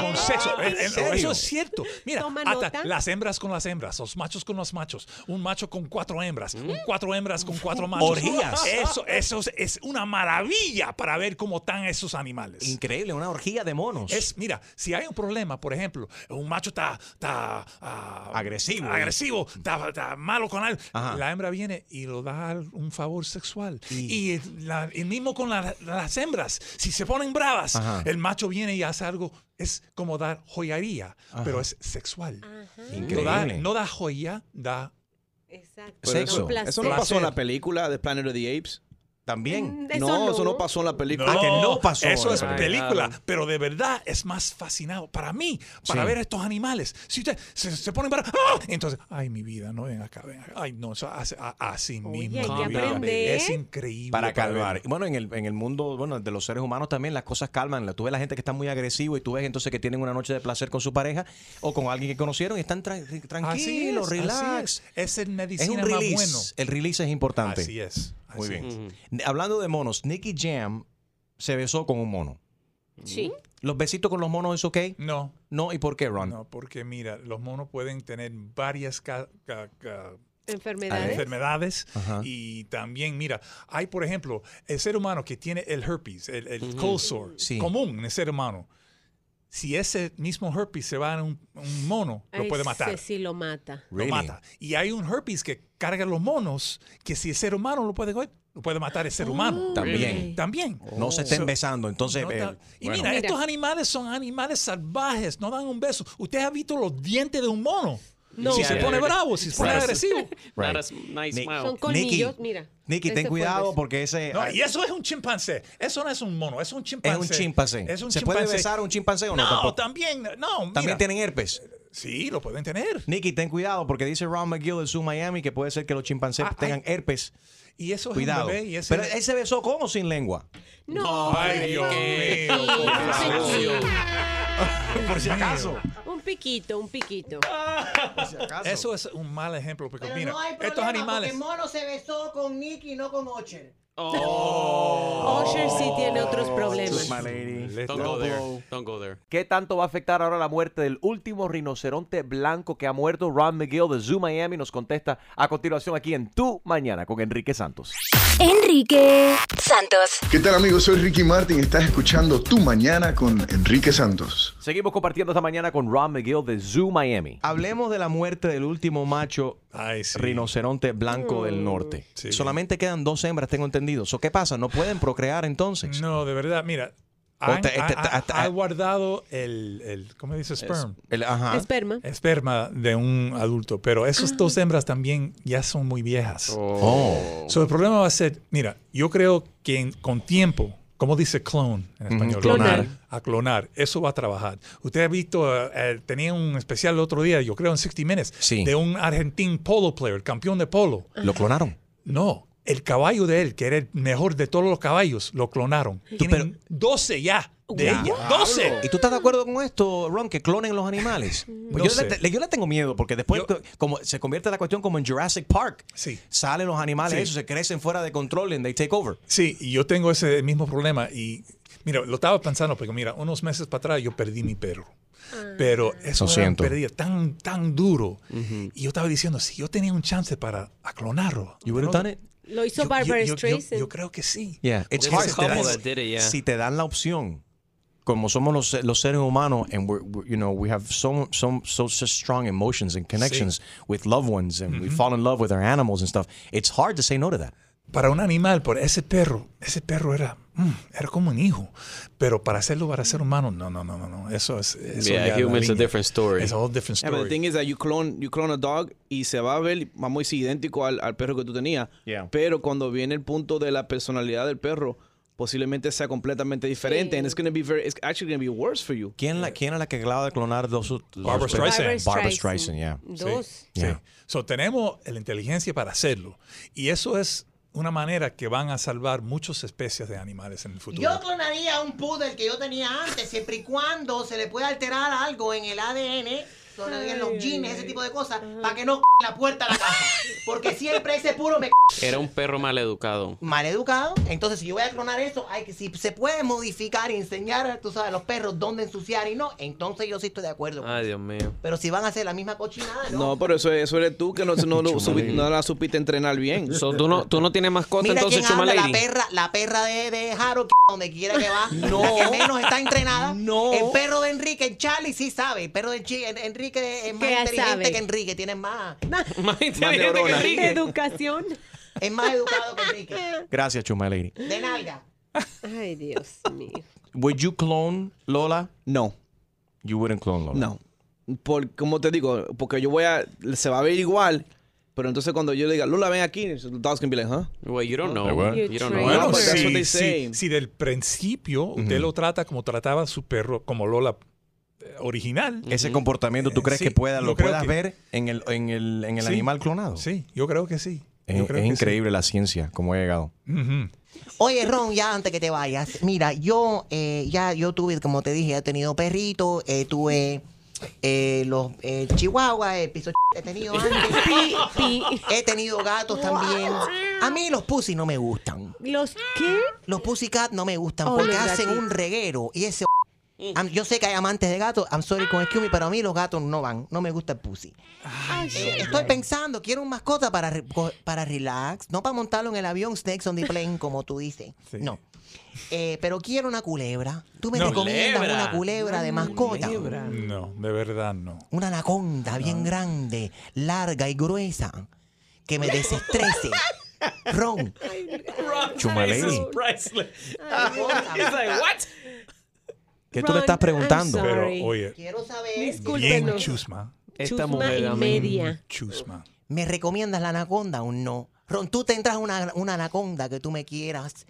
con sexo. Eh, eh, serio? Eso es cierto. Mira, hasta las hembras con las hembras, los machos con los machos, un macho con cuatro hembras, un cuatro hembras con cuatro machos. Orgías. Eso, eso es, es una maravilla para ver cómo están esos animales. Increíble, una orgía de monos. Es, mira, si hay un problema, por ejemplo, un macho está, está ah, Agresivo. agresivo, está, está malo con algo, Ajá. la hembra viene y lo da un favor sexual. Y, el, la- el mismo con la- las hembras, si se ponen bravas, Ajá. el macho viene y hace algo, es como dar joyería, Ajá. pero es sexual. Increíble. No da, no da joya, da Exacto. Sexo. Eso, eso no pasó en la película de Planet of the Apes. También. Mm, eso no, no. eso no pasó en la película. Ah, que no pasó Eso es la película, pero de verdad es más fascinado para mí, para Sí. ver estos animales. Si usted se, se ponen para. ¡Ah! Entonces, ay, mi vida, no ven acá, ven acá. Ay, no, eso hace a- así mismo. Es increíble. para calmar. ver. Bueno, en el, en el mundo bueno, de los seres humanos también las cosas calman. Tú ves la gente que está muy agresivo y tú ves entonces que tienen una noche de placer con su pareja o con alguien que conocieron y están tra- Así tranquilos, es, relax. así es. Es el Es un medicina más release. bueno. El release es importante. Así es. Muy así bien. Hablando de monos, Nicky Jam se besó con un mono. Sí. ¿Los besitos con los monos es ok? No. No, ¿y por qué, Ron? No, porque mira, los monos pueden tener varias ca- ca- ca- Enfermedades. enfermedades Ajá. y también mira hay por ejemplo el ser humano que tiene el herpes el, el cold sore Sí. común en el ser humano si ese mismo herpes se va en un, un mono lo puede matar Ese sí lo mata. lo mata y hay un herpes que carga los monos que si el ser humano lo puede coger, lo puede matar el ser humano También. también No se estén So- besando, entonces... no eh, y bueno. mira, Mira. estos animales son animales salvajes, no dan un beso. Usted ha visto los dientes de un mono. No. Si se pone bravo, si se pone Right. agresivo. Not a s- nice Nick- smile. Son colmillos, mira. Nicky, ten cuidado porque ese No, y eso es un chimpancé. Eso no es un mono, es un es chimpancé. un chimpancé. Es un ¿Se puede chimpancé. besar a un chimpancé o no? No, tampoco? también, no, mira. También tienen herpes. Sí, lo pueden tener. Nicky, ten cuidado porque dice Ron McGill de Zoo Miami que puede ser que los chimpancés Ah, tengan herpes. Y eso es Cuidado. un bebé y ese Pero él se besó con o sin lengua. No. Ay, Dios mío. Por si acaso. Un piquito, un piquito. Si. Eso es un mal ejemplo porque Pero mira, no hay problema estos animales porque Mono se besó con Nicky y no con Ocher. Osher sí tiene otros problemas. My lady. Let Don't go. there. Don't go there. ¿Qué tanto va a afectar ahora la muerte del último rinoceronte blanco que ha muerto? Ron McGill de Zoo Miami nos contesta a continuación aquí en Tu Mañana con Enrique Santos. Enrique Santos. ¿Qué tal amigos? Soy Ricky Martin y estás escuchando Tu Mañana con Enrique Santos. Seguimos compartiendo esta mañana con Ron McGill de Zoo Miami. Hablemos de la muerte del último macho Ay, sí. rinoceronte blanco del norte. Solamente quedan dos hembras, tengo entendido. So, ¿Qué pasa? ¿No pueden procrear entonces? No, de verdad, mira. O Han, te- este- ha- ha guardado el, el, ¿cómo dice? Sperm. el- ajá. Esperma. Esperma de un adulto. Pero esas dos hembras también ya son muy viejas. Oh. So, el problema va a ser, mira, yo creo que en- con tiempo, como dice clone en español? clonar. A clonar, eso va a trabajar. Usted ha visto, eh, eh, tenía un especial el otro día, yo creo en 60 Minutes, Sí. de un argentino polo player, campeón de polo. ¿Lo clonaron? No, el caballo de él, que era el mejor de todos los caballos, lo clonaron. Tienen 12 ya de Ya. ella. 12. ¿Y tú estás de acuerdo con esto, Ron, que clonen los animales? Pues yo, le, yo le tengo miedo porque después co- como se convierte la cuestión como en Jurassic Park. Sí. Salen los animales, Sí. esos se crecen fuera de control and they take over. Sí, y yo tengo ese mismo problema. Y mira, lo estaba pensando, porque mira, unos meses para atrás yo perdí mi perro. Pero eso Lo era tan, tan duro. Y yo estaba diciendo, si yo tenía un chance para aclonarlo. You would have done it? Lo hizo Yo- Barbara yo- yo- Streisand. yo creo que sí. Yeah, it's hard. Si te couple dan- that did it, yeah. Si te dan la opción, como somos los, los seres humanos, and we're, we're- you know, we have so, so, so such strong emotions and connections with loved ones, and we fall in love with our animals and stuff. It's hard to say no to that. Para un animal, por ese perro, ese perro era, mm, era como un hijo. Pero para hacerlo para ser humano, no, no, no, no, no. Eso es. Eso Yeah, human's a different story. It's a whole different Yeah, but the story. thing is that you clone, you clone a dog y se va a ver, vamos a decir, idéntico al, al perro que tú tenías. Yeah. Pero cuando viene el punto de la personalidad del perro, posiblemente sea completamente diferente. And it's going to be very, it's actually going to be worse for you. ¿Quién, la, ¿Quién es la que acaba de clonar dos? dos Barbara? Streisand. Barbara Streisand, yeah. Dos. Sí. Yeah. So, tenemos la inteligencia para hacerlo. Y eso es una manera que van a salvar muchas especies de animales en el futuro. Yo clonaría un poodle que yo tenía antes, siempre y cuando se le pueda alterar algo en el ADN, en los genes, ese tipo de cosas, para que no la puerta a la casa. Porque siempre ese puro me Era un perro mal educado. mal educado. Entonces, si yo voy a clonar eso, hay que, si se puede modificar y enseñar, tú sabes, a los perros dónde ensuciar y no, entonces yo sí estoy de acuerdo. Ay, Dios mío. Pero si van a hacer la misma cochinada, ¿no? No, pero eso, eso eres tú que no, no, no la supiste entrenar bien. So, ¿tú, no, ¿Tú no tienes mascota Mira entonces, quién habla, la perra, la perra de, de Harold, donde quiera que va, la que menos está entrenada. No. El perro de Enrique, Charlie sí sabe. El perro de Chi- en- Enrique es más ¿Qué inteligente sabe? que Enrique, tiene más, Más inteligente que neuronas. Enrique. Educación. es más educado que Enrique. Gracias, Chuma Lady. De nalga. Ay, Dios mío. Would you clone Lola? No, You wouldn't clone Lola. no. Por, como te digo, porque yo voy a, se va a ver igual, pero entonces cuando yo le diga, Lula, ven aquí, dog's gonna be like, huh? Well, you don't know. You don't know. Bueno, si, what they si- say. si del principio usted lo trata como trataba a su perro, como Lola original. Ese comportamiento, ¿tú crees Sí, que pueda, lo puedas que- ver en el, en el, en el Sí. animal clonado? Sí, yo creo que sí. Es, Yo creo es que sí. increíble la ciencia, cómo ha llegado. Oye, Ron, ya antes que te vayas, mira, yo eh, ya yo tuve, como te dije, he tenido perritos, eh, tuve eh, los eh, chihuahuas, el piso ch- he tenido antes, Pi, pi. he tenido gatos también. A mí los pussy no me gustan. ¿Los qué? Los pussycat no me gustan Oh, porque hacen un reguero y ese Yo sé que hay amantes de gatos, I'm sorry con excuse me, pero a mí los gatos no van, no me gusta el pussy. Eh, estoy pensando, quiero un mascota para, re- para relax, no para montarlo en el avión Snakes on the Plane, como tú dices. Sí. No. Eh, pero quiero una culebra. ¿Tú me No. recomiendas Culebra. una culebra de mascota? No, de verdad no. Una anaconda bien grande, larga y gruesa, que me desestrese. Ron. Priceless. Ay, He's like, what? ¿Qué tú le estás preguntando? Pero oye, Quiero saber. bien chusma. Esta Chusma mujer y media. Chusma. ¿Me recomiendas la anaconda o no? Ron, tú tendrás una, una anaconda que tú me quieras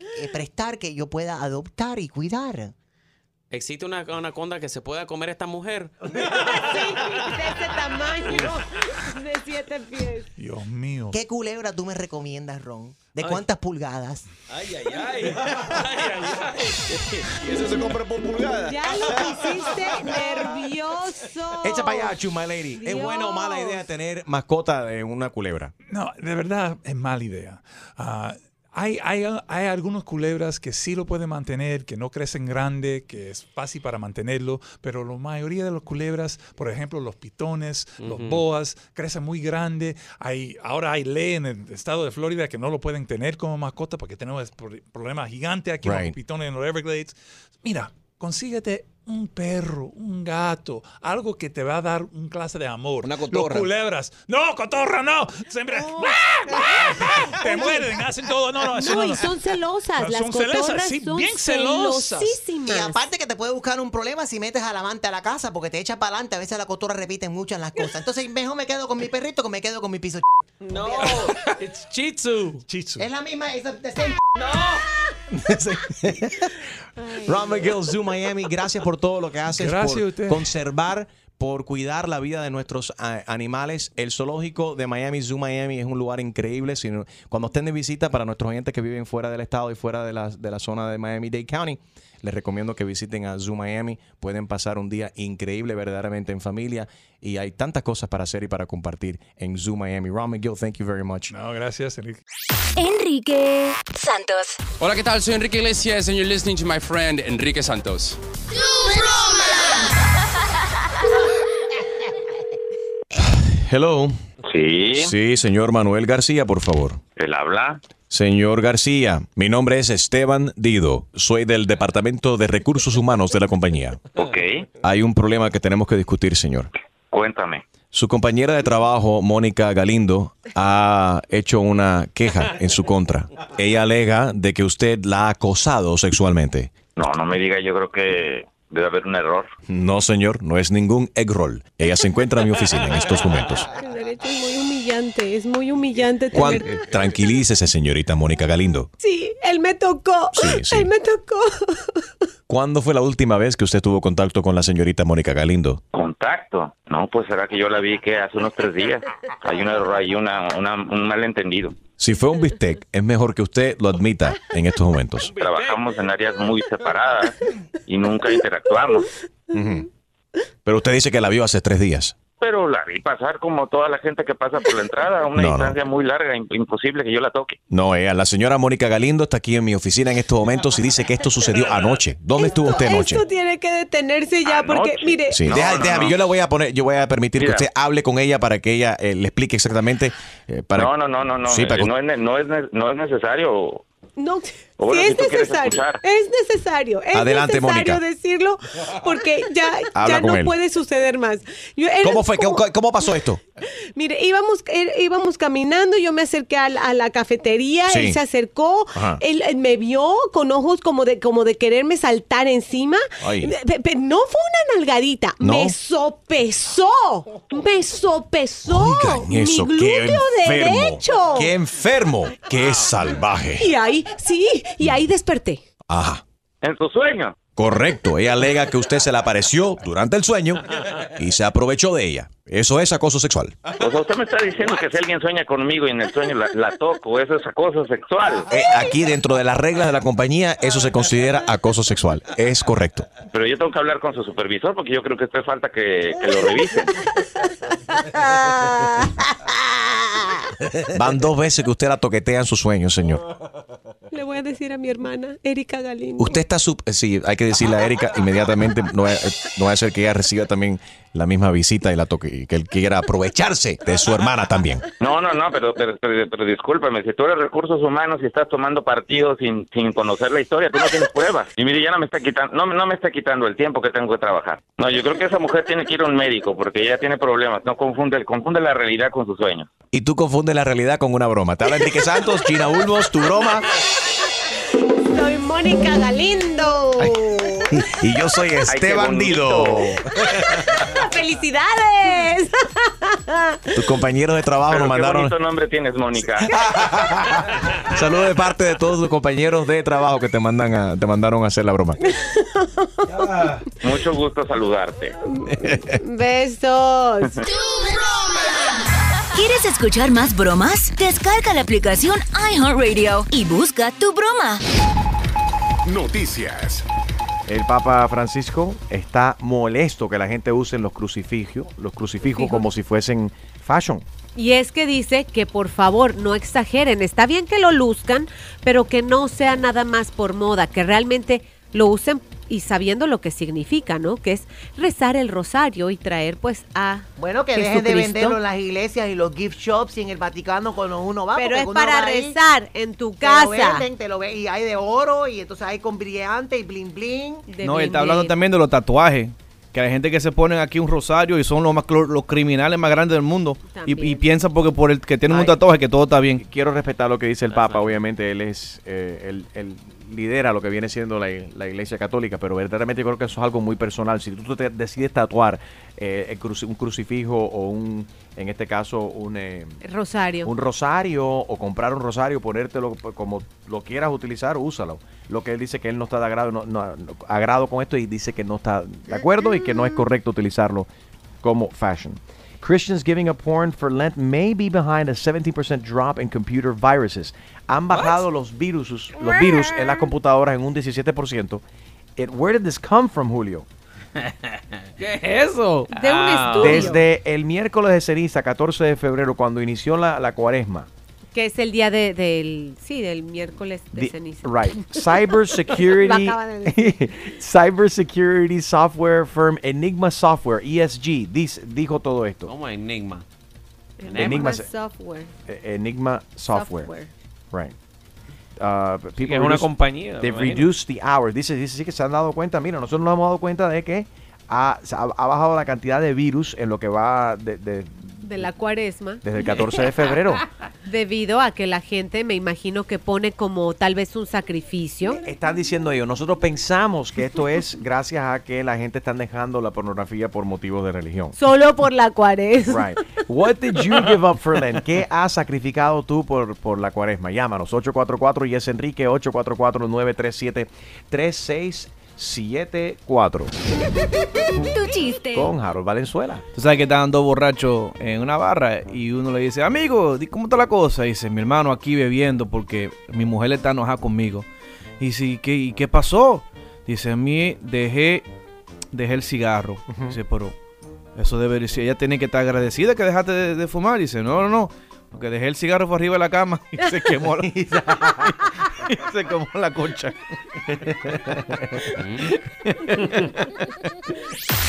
eh, prestar que yo pueda adoptar y cuidar. ¿Existe una anaconda que se pueda comer esta mujer? Sí, de ese tamaño. De siete pies. Dios mío. ¿Qué culebra tú me recomiendas, Ron? ¿De cuántas pulgadas? Ay, ay, ay. Y eso se compra por pulgada. Ya lo pusiste nervioso. Echa para allá, Chuma Lady. ¿Es buena o mala idea tener mascota de una culebra? No, de verdad es mala idea. Ah, hay, hay, hay algunos culebras que sí lo pueden mantener, que no crecen grande, que es fácil para mantenerlo, pero la mayoría de los culebras, por ejemplo, los pitones, los boas, crecen muy grande. Hay, ahora hay ley en el estado de Florida que no lo pueden tener como mascota porque tenemos pro- problemas gigantes aquí con Right. los pitones en los Everglades. Mira, consíguete un perro, un gato, algo que te va a dar un clase de amor. Una cotorra. Los culebras. No, cotorra, no. Siempre. Te muerden, hacen todo. No, no, eso No, no, y no. son celosas. Las son celosas, cotorras sí, son bien celosas. celosísimas. Y aparte que te puede buscar un problema si metes al amante a la casa porque te echa para adelante. A veces la cotorra repite muchas las cosas. Entonces mejor me quedo con mi perrito que me quedo con mi piso. No, it's Chitsu. Chitsu. Es la misma. Es the same. Ron McGill, Zoo Miami, gracias por todo lo que haces Gracias a por usted. conservar, por cuidar la vida de nuestros animales. El zoológico de Miami, Zoo Miami, es un lugar increíble. Si no- cuando estén de visita, para nuestros oyentes que viven fuera del estado y fuera de la, de la zona de Miami-Dade County, les recomiendo que visiten a Zoo Miami. Pueden pasar un día increíble, verdaderamente en familia. Y hay tantas cosas para hacer y para compartir en Zoo Miami. Ron McGill, thank you very much. No, gracias, Enrique. Enrique Santos. Hola, ¿qué tal? Soy Enrique Iglesias and you're listening to my friend Enrique Santos. Hello. Sí. Sí, señor Manuel García, por favor. Él habla. Señor García, mi nombre es Esteban Dido. Soy del Departamento de Recursos Humanos de la compañía. Ok. Hay un problema que tenemos que discutir, señor. Cuéntame. Su compañera de trabajo, Mónica Galindo, ha hecho una queja en su contra. Ella alega de que usted la ha acosado sexualmente. No, no me diga, yo creo que debe haber un error. No, señor, no es ningún egg roll. Ella se encuentra en mi oficina en estos momentos. El derecho es muy humillante. Es muy humillante. Cuan- tener- Tranquilícese, señorita Mónica Galindo. Sí, él me tocó. Sí, sí. Él me tocó. ¿Cuándo fue la última vez que usted tuvo contacto con la señorita Mónica Galindo? ¿Contacto? No, pues será que yo la vi que hace unos tres días. Hay un error ahí, una, una- un malentendido. Si fue un bistec, es mejor que usted lo admita en estos momentos. Trabajamos en áreas muy separadas y nunca interactuamos. Pero usted dice que la vio hace tres días. Pero la vi pasar como toda la gente que pasa por la entrada, a una No, no. distancia muy larga, im- imposible que yo la toque. No, ella, la señora Mónica Galindo está aquí en mi oficina en estos momentos y dice que esto sucedió anoche. ¿Dónde estuvo usted anoche? Esto tiene que detenerse ya porque, mire, Sí, deja- déjame, yo le voy a poner, yo voy a permitir Mira. que usted hable con ella para que ella eh, le explique exactamente. eh, para, No, no, no, no, no. Sí, eh, para que- no, es, no, es, no es necesario. no, Sí si es necesario, es necesario, es Adelante, necesario Mónica. decirlo porque ya, ya no él. puede suceder más. Yo- él- ¿Cómo fue? ¿Cómo, cómo pasó esto? Mire, íbamos, él- íbamos caminando, yo me acerqué a la, a la cafetería, Sí. él se acercó, él, él me vio con ojos como de, como de quererme saltar encima. Pe- pe- no fue una nalgadita, ¿No? me sopesó, me sopesó Oigan eso, mi qué glúteo enfermo. derecho. Qué enfermo, qué salvaje. Y ahí, sí, y ahí desperté. Ajá. ¿En su sueño? Correcto, ella alega que usted se le apareció durante el sueño y se aprovechó de ella. Eso es acoso sexual. O sea, usted me está diciendo que si alguien sueña conmigo y en el sueño la, la toco, eso es acoso sexual. Eh, aquí dentro de las reglas de la compañía, eso se considera acoso sexual. Es correcto. Pero yo tengo que hablar con su supervisor porque yo creo que esto falta que, que lo revise. Van dos veces que usted la toquetea en sus sueños, señor. Le voy a decir a mi hermana, Erika Galindo. Usted está sub... eh, Sí, hay que decirle a Erika inmediatamente, no va, no va a ser que ella reciba también la misma visita y la toque, y que él quiera aprovecharse de su hermana también. No, no, no, pero, pero, pero, pero discúlpame, si tú eres recursos humanos y estás tomando partido sin, sin conocer la historia, tú no tienes pruebas. Y mire, ya no me está quitando, no, no me está quitando el tiempo que tengo que trabajar. No, yo creo que esa mujer tiene que ir a un médico porque ella tiene problemas, no confunde, confunde la realidad con sus sueños. Y tú confundes la realidad con una broma. Te habla Enrique Santos, China Ulmos, tu broma. Soy Mónica Galindo. Y yo soy Ay, este qué bandido. ¡Felicidades! Tus compañeros de trabajo Pero nos qué mandaron bonito nombre tienes, Mónica. saludos de parte de todos tus compañeros de trabajo que te mandan a, te mandaron a hacer la broma. Mucho gusto saludarte. Besos. ¿Quieres escuchar más bromas? Descarga la aplicación iHeartRadio y busca tu broma. Noticias. El Papa Francisco está molesto que la gente use los crucifijos, los crucifijos como si fuesen fashion. Y es que dice que por favor no exageren. Está bien que lo luzcan, pero que no sea nada más por moda, que realmente lo usen y sabiendo lo que significa, ¿no? Que es rezar el rosario y traer pues a Bueno, que dejen de Jesucristo. venderlo en las iglesias y los gift shops y en el Vaticano cuando uno va. Pero es para ahí, rezar en tu te lo casa. venden, te lo ven, y hay de oro y entonces hay con brillante y bling bling. No, él está hablando también de los tatuajes. Que hay gente que se ponen aquí un rosario y son los más los criminales más grandes del mundo. Y, y piensan porque por el que tienen un tatuaje que todo está bien. Quiero respetar lo que dice el Papa, obviamente él es, eh, él, él lidera lo que viene siendo la, la Iglesia Católica, pero verdaderamente yo creo que eso es algo muy personal. Si tú te decides tatuar eh, un crucifijo o un, en este caso, un, eh, Rosario. un rosario o comprar un rosario, ponértelo como lo quieras utilizar, úsalo. Lo que él dice que él no está de agrado, no- agrado con esto y dice que no está de acuerdo y que no es correcto utilizarlo como fashion. Christians giving up porn for Lent may be behind a 17% drop in computer viruses. Han bajado los virus, los virus en las computadoras en un 17%. It, where did this come from, Julio? ¿Qué es eso? De un estudio. Desde el miércoles de ceniza, 14 de febrero, cuando inició la, la cuaresma, Que es el día de- del, sí, del miércoles de The- ceniza. Right. Cyber security. Lo acaba de cyber security software firm Enigma Software, ESG, dice- dijo todo esto. ¿Cómo Enigma? Enigma, se- Software. eh, Enigma Software. Software. Right. Uh, que es una reduce- compañía, They've reduced the hours. Dice, dice sí que se han dado cuenta. Mira, nosotros nos hemos dado cuenta de que ha, ha bajado la cantidad de virus en lo que va de- de- De la cuaresma. desde el 14 de febrero. Debido a que la gente, me imagino que pone como tal vez un sacrificio. Están diciendo ellos, nosotros pensamos que esto es gracias a que la gente está dejando la pornografía por motivos de religión. Solo por la cuaresma. Right. What did you give up for Lent? ¿Qué has sacrificado tú por, por la cuaresma? Llámanos 844 y es Enrique 844 937 3674 Tu chiste. con Harold Valenzuela. Tú sabes que estaban dos borrachos en una barra y uno le dice, amigo, di- ¿cómo está la cosa? Y dice, mi hermano aquí bebiendo porque mi mujer está enojada conmigo. Y dice, ¿qué, y qué pasó? Dice, a mí dejé, dejé el cigarro. Dice, pero eso debe decir, ella tiene que estar agradecida que dejaste de, de fumar. Dice, no, no, no, porque dejé el cigarro por arriba de la cama y se quemó la, se quemó la concha.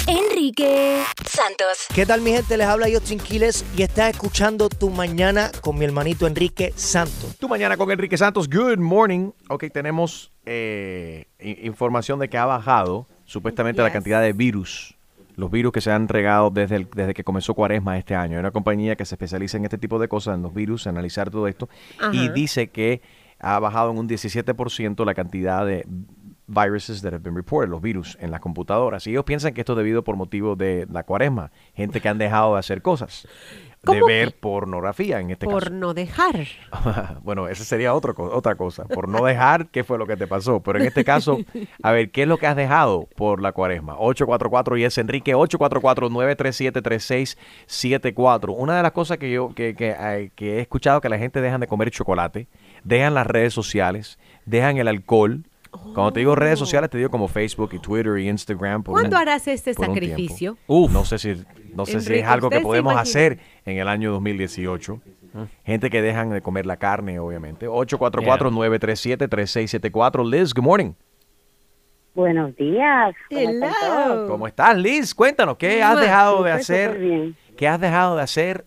Enrique Santos. ¿Qué tal mi gente? Les habla Justin Quiles y estás escuchando Tu Mañana con mi hermanito Enrique Santos. Tu mañana con Enrique Santos. Good morning. Ok, tenemos eh, información de que ha bajado supuestamente la cantidad de virus. Los virus que se han regado desde, el- desde que comenzó Cuaresma este año. Hay una compañía que se especializa en este tipo de cosas, en los virus, analizar todo esto. Y dice que ha bajado en un 17% la cantidad de viruses that have been reported, los virus en las computadoras. Y ellos piensan que esto es debido por motivo de la Cuaresma. Gente que han dejado de hacer cosas. De ¿Cómo ver pornografía en este caso. Por no dejar. bueno, esa sería otro otra cosa. Por no dejar, ¿qué fue lo que te pasó? Pero en este caso, a ver, ¿qué es lo que has dejado por la cuaresma? 844 y es Enrique, 844-937-3674. Una de las cosas que yo que, que, eh, que he escuchado que la gente dejan de comer chocolate, dejan las redes sociales, dejan el alcohol. Cuando te digo redes sociales, te digo como Facebook y Twitter y Instagram. por ¿Cuándo un- harás este por sacrificio? No sé si, no sé si es algo que ¿usted se podemos hacer en el año 2018. Gente que dejan de comer la carne, obviamente. 844-937-3674. Liz, good morning. Buenos días. ¿Cómo están todos? ¿Cómo estás, Liz? Cuéntanos, ¿qué has dejado de hacer? ¿Qué has dejado de hacer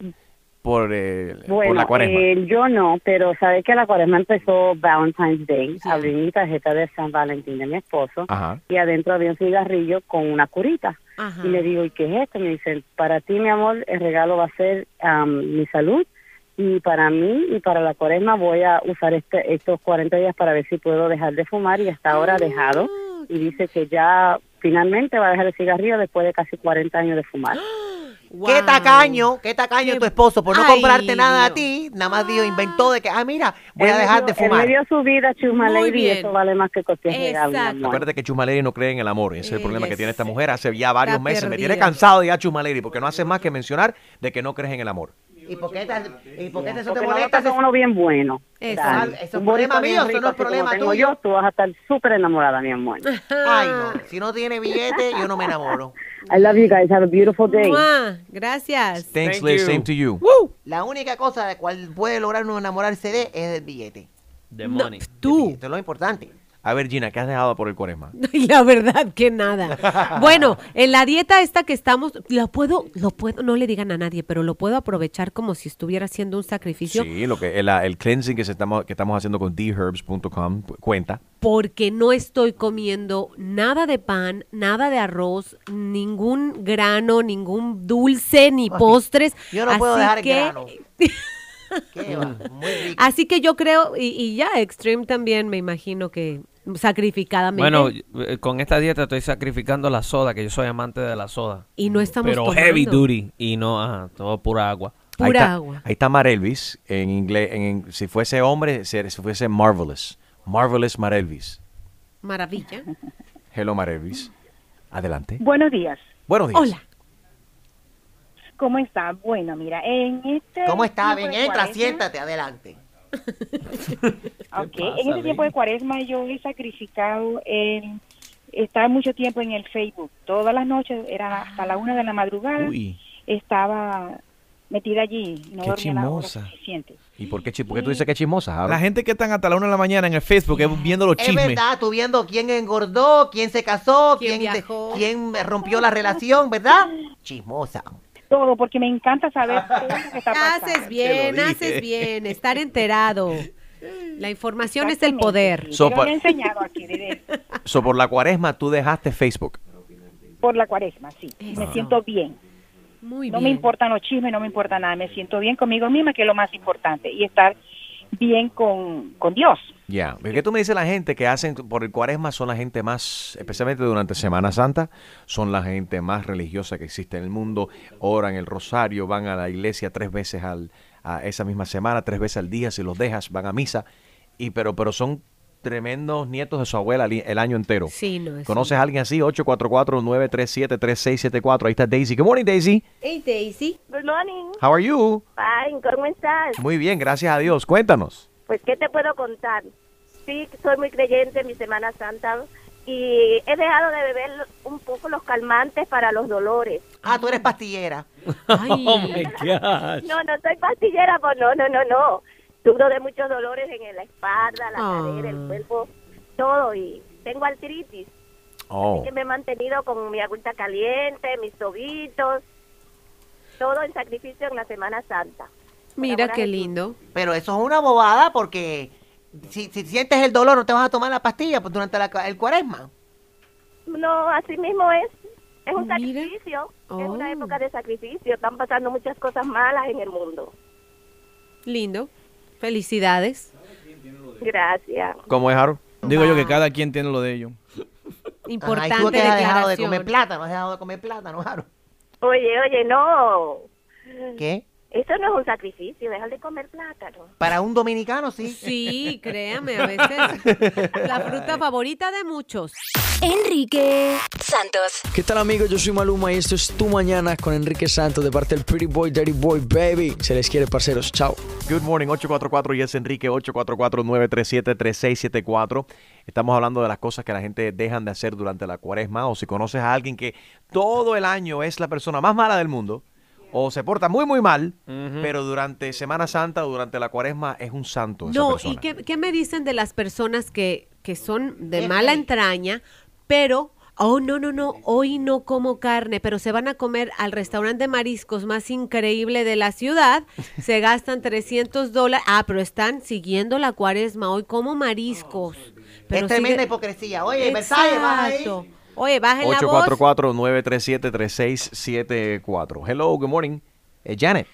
por, eh, por la cuaresma? eh, yo no, pero sabes que la cuaresma empezó Valentine's Day. Abrí mi tarjeta de San Valentín de mi esposo Ajá. y adentro había un cigarrillo con una curita. Ajá. Y le digo, ¿y qué es esto? Me dicen, para ti, mi amor, el regalo va a ser am, mi salud. Y para mí y para la cuaresma voy a usar este, estos 40 días para ver si puedo dejar de fumar y hasta ahora he dejado. y dice que ya finalmente va a dejar el cigarrillo después de casi 40 años de fumar. Qué tacaño, qué tacaño tu esposo por no Ay, comprarte nada a Dios. ti. Nada más dijo, inventó de que, ah, mira, voy a dejar me de dio- fumar. Él dio su vida, Chuma Muy Lady, y eso vale más que cualquier. Acuérdate que Chumaleri no cree en el amor. Ese es el problema que tiene esta mujer hace ya varios Está meses. Me tiene cansado ya Chumaleri porque no hace más que mencionar de que no crees en el amor. ¿Y por qué, te- y por qué eso te molesta? somos uno bien bueno. Exacto. Eso es Un problema mío, eso no es problema tengo tuyo. yo, tú vas a estar súper enamorada, mi amor. Ay, no. Si no tiene billete, yo no me enamoro. I love you guys. Have a beautiful day. Mua, Gracias. Thanks, Liz. Same to you. La única cosa de cual puede lograr uno enamorarse de es del billete. The money. Tú. Esto es lo importante. A ver, Gina, ¿qué has dejado por el cuaresma? Y la verdad que nada. Bueno, en la dieta esta que estamos, lo puedo, lo puedo, no le digan a nadie, pero lo puedo aprovechar como si estuviera haciendo un sacrificio Sí, lo que el, el cleansing que, se estamos, que estamos haciendo con therbs.com cuenta. porque no estoy comiendo nada de pan, nada de arroz, ningún grano, ningún dulce, ni postres. Yo no puedo dejar el que- grano. ¿Qué va? Muy rico. Así que yo creo, y, y ya, Extreme también me imagino que sacrificadamente. Bueno, eh, con esta dieta estoy sacrificando la soda, que yo soy amante de la soda. Y no estamos Pero tomando. heavy duty. Y no, ajá, todo pura agua. ahí está, Ahí está Mar Elvis. En inglés, en, si fuese hombre, si si fuese Marvelous. Marvelous Mar Elvis. Maravilla. Hello, Mar Elvis. Adelante. Buenos días. Buenos días. Hola. ¿Cómo está? Bueno, mira, en este ¿Cómo está? de entra, siéntate, adelante. Ok, pasa, en Ley? tiempo de cuaresma yo he sacrificado el estar mucho tiempo en el Facebook. Todas las noches, era hasta la una de la madrugada, estaba metida allí. No Qué chismosa. suficiente. ¿Y por qué, por qué tú dices que es chismosa? La gente que están hasta la una de la mañana en el Facebook es viendo los Es chismes. verdad, tú viendo quién engordó, quién se casó, quién, de- quién rompió la relación, ¿verdad? Chismosa. Todo, porque me encanta saber todo lo que está pasando. Haces bien, haces bien, estar enterado. La información es el poder. So, he enseñado aquí So, por la cuaresma tú dejaste Facebook. por la cuaresma, sí. Me siento bien. Muy no me importan los chismes, no me importa nada. Me siento bien conmigo misma, que es lo más importante. Y estar bien con, con Dios. Ya, ¿qué tú me dices la gente que hacen por el cuaresma son la gente más, especialmente durante Semana Santa, son la gente más religiosa que existe en el mundo, oran el rosario, van a la iglesia tres veces al, a esa misma semana, tres veces al día, si los dejas, van a misa, y pero, pero son tremendos nietos de su abuela el, año entero. Sí, no es. ¿Conoces a alguien así? 844-937-3674. Ahí está Daisy. Good morning, Daisy. Hey, Daisy. Good morning. How are you? Fine, ¿cómo estás? Muy bien, gracias a Dios. Cuéntanos. Pues, ¿qué te puedo contar? Sí, soy muy creyente en mi Semana Santa y he dejado de beber un poco los calmantes para los dolores. Ah, tú eres pastillera. Oh my gosh. No, no soy pastillera, pues no, no, no, no. Sufro de muchos dolores en la espalda, la Ah. cadera, el cuerpo, todo y tengo artritis. Oh. Así que me he mantenido con mi agüita caliente, mis tobitos, todo en sacrificio en la Semana Santa. Mira qué lindo. Pero eso es una bobada porque si, si sientes el dolor no te vas a tomar la pastilla pues, durante la- el cuaresma. No, así mismo es. Es un Mira. sacrificio. Es Oh. una época de sacrificio. Están pasando muchas cosas malas en el mundo. Lindo. Felicidades. Gracias. ¿Cómo es, Harold? Digo yo que cada quien tiene lo de ellos. Importante Ay, tú que has dejado de comer plátano, has dejado de comer plátano, Jaro. Oye, oye, no. ¿Qué? Eso no es un sacrificio. Dejar de comer plátano. Para un dominicano, sí. Sí, créame, a veces la fruta favorita de muchos. Enrique Santos. ¿Qué tal amigos? Yo soy Maluma y esto es Tu Mañana con Enrique Santos de parte del Pretty Boy, Dirty Boy, Baby. Se les quiere, parceros. Chao. Good morning, 844 y es Enrique, 844-937-3674. Estamos hablando de las cosas que la gente dejan de hacer durante la cuaresma o si conoces a alguien que todo el año es la persona más mala del mundo o se porta muy muy mal, pero durante Semana Santa o durante la cuaresma es un santo esa No, persona. ¿y qué, qué me dicen de las personas que, que son de mala entraña, pero, oh, no, no, no, hoy no como carne, pero se van a comer al restaurante de mariscos más increíble de la ciudad, se gastan 300 dólares, ah, pero están siguiendo la cuaresma, hoy como mariscos. Pero es tremenda sigue- hipocresía. Oye, Versalles, baja ahí. Oye, bajen la voz. 844-937-3674. Hello, good morning. Eh, Janet,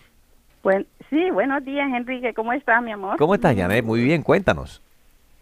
Buen- sí, buenos días, Enrique. ¿Cómo estás, mi amor? ¿cómo estás, Janet? Muy bien, cuéntanos.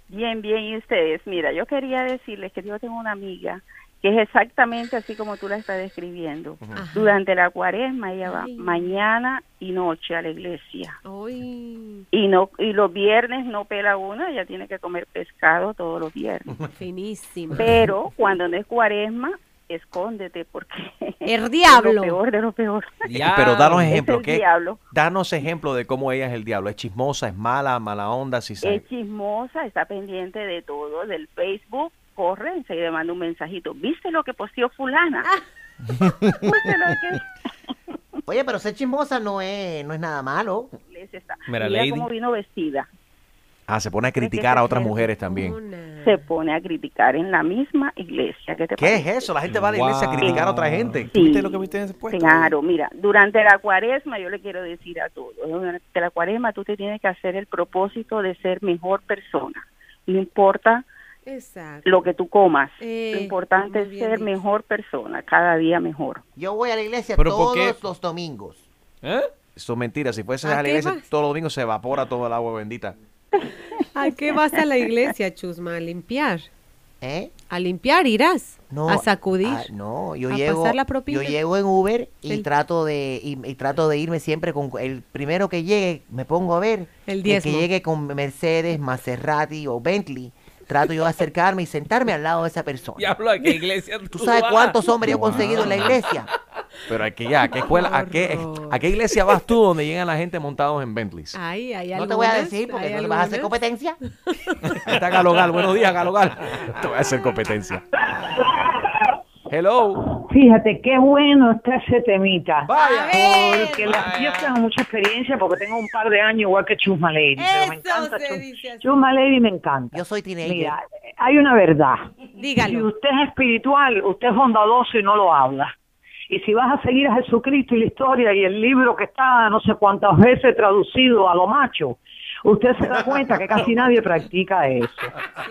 Bien, bien, y ustedes. Mira, yo quería decirles que yo tengo una amiga que es exactamente así como tú la estás describiendo. Durante la cuaresma ella va mañana y noche a la iglesia. Y no y los viernes no pela una, ella tiene que comer pescado todos los viernes. Finísimo. Pero cuando no es cuaresma, escóndete porque El diablo. es lo peor de lo peor. Pero danos Es ejemplo, el ¿qué? diablo. Danos ejemplo de cómo ella es el diablo. ¿Es chismosa, es mala, mala onda? Si. Es chismosa, está pendiente de todo, del Facebook, corre, enseguida manda un mensajito. ¿Viste lo que posteó fulana? Ah. ¿Viste lo que Oye, pero ser chismosa no es, no es nada malo. está? Mira, Mira cómo vino vestida. Ah, se pone a criticar a otras mujeres también. Se pone a criticar en la misma iglesia. ¿Qué, te ¿Qué es parece? eso? La gente va a la iglesia a criticar a otra gente. Sí. ¿Viste lo que viste en ese puesto? Claro, mira, durante la cuaresma yo le quiero decir a todos, durante la cuaresma tú te tienes que hacer el propósito de ser mejor persona. No importa Exacto. lo que tú comas, Eh, lo importante es ser dicho. mejor persona, cada día mejor. Yo voy a la iglesia ¿Pero por todos qué? los domingos. Eso es mentira. Si fuese ¿A a la iglesia vas? todos los domingos se evapora todo el agua bendita. ¿A qué vas a la iglesia, Chusma? ¿A limpiar? ¿Eh? ¿A limpiar irás? No, ¿A sacudir? ah, no, yo ¿A llego, pasar la propina? yo llego en Uber y El- trato de y, y trato de irme siempre con el primero que llegue, me pongo a ver El que diezmo. llegue con Mercedes, Maserati o Bentley. Trato yo de acercarme y sentarme al lado de esa persona. Diablo, ¿a qué iglesia tú ¿Tú sabes vas? cuántos hombres yo he conseguido en la iglesia? Pero aquí ya, ¿a qué escuela, a qué, a qué iglesia vas tú donde llegan la gente montados en Bentleys? Ay, hay No te voy a decir porque no le vas a hacer competencia. Ahí está Galogal. Buenos días, Galogal. Te voy a hacer competencia. Hello. Fíjate, qué bueno está ese temita. Vaya. Porque la- yo tengo mucha experiencia porque tengo un par de años igual que Chusma Lady. pero me encanta Chus- Chusma Lady me encanta. Yo soy teenager. Mira, hay una verdad. Dígalo. Si usted es espiritual, usted es bondadoso y no lo habla. Y si vas a seguir a Jesucristo y la historia y el libro que está no sé cuántas veces traducido a lo macho, usted se da cuenta que casi nadie practica eso.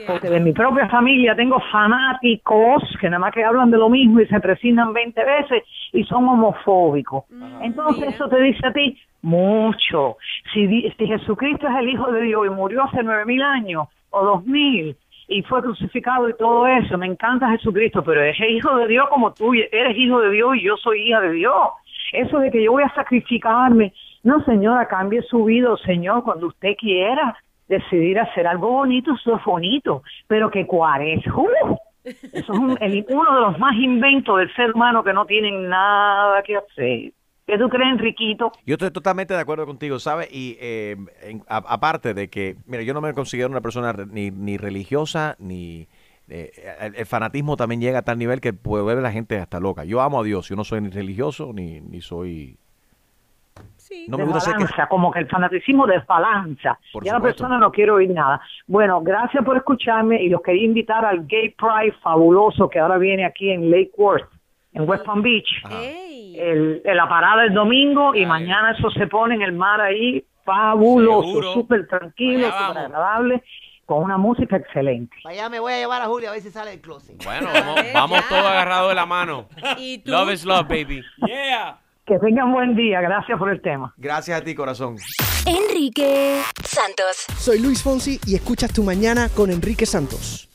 Porque de mi propia familia tengo fanáticos que nada más que hablan de lo mismo y se presignan 20 veces y son homofóbicos. Entonces eso te dice a ti mucho. Si, si Jesucristo es el Hijo de Dios y murió hace nueve mil años o dos mil y fue crucificado y todo eso, me encanta Jesucristo, pero es hijo de Dios como tú eres hijo de Dios y yo soy hija de Dios. Eso de que yo voy a sacrificarme, no señora, cambie su vida, señor, cuando usted quiera decidir hacer algo bonito, eso es bonito, pero que cuaresma, ¡uh! eso es un- el- uno de los más inventos del ser humano que no tienen nada que hacer. ¿Qué tú crees, Enriquito? Yo estoy totalmente de acuerdo contigo, ¿sabes? Y eh, en- aparte de que, mira, yo no me considero una persona ni, ni religiosa, ni... eh, el, el fanatismo también llega a tal nivel que puede ver a la gente hasta loca. Yo amo a Dios, yo no soy ni religioso ni, ni soy... No me gusta ser que... como que el fanaticismo desbalanza. Por ya la supuesto. persona no quiere oír nada. Bueno, gracias por escucharme y los quería invitar al Gay Pride fabuloso que ahora viene aquí en Lake Worth, en West Palm Beach. El, en la parada el domingo y mañana eso se pone en el mar ahí, fabuloso, súper tranquilo, súper agradable, con una música excelente. Para allá me voy a llevar a Julia a ver si sale del closet. Bueno, vamos, vamos todos agarrados de la mano. ¿Y Love is love, baby. Yeah. Que tengan buen día, gracias por el tema. Gracias a ti, corazón. Enrique Santos. Soy Luis Fonsi y escuchas Tu Mañana con Enrique Santos.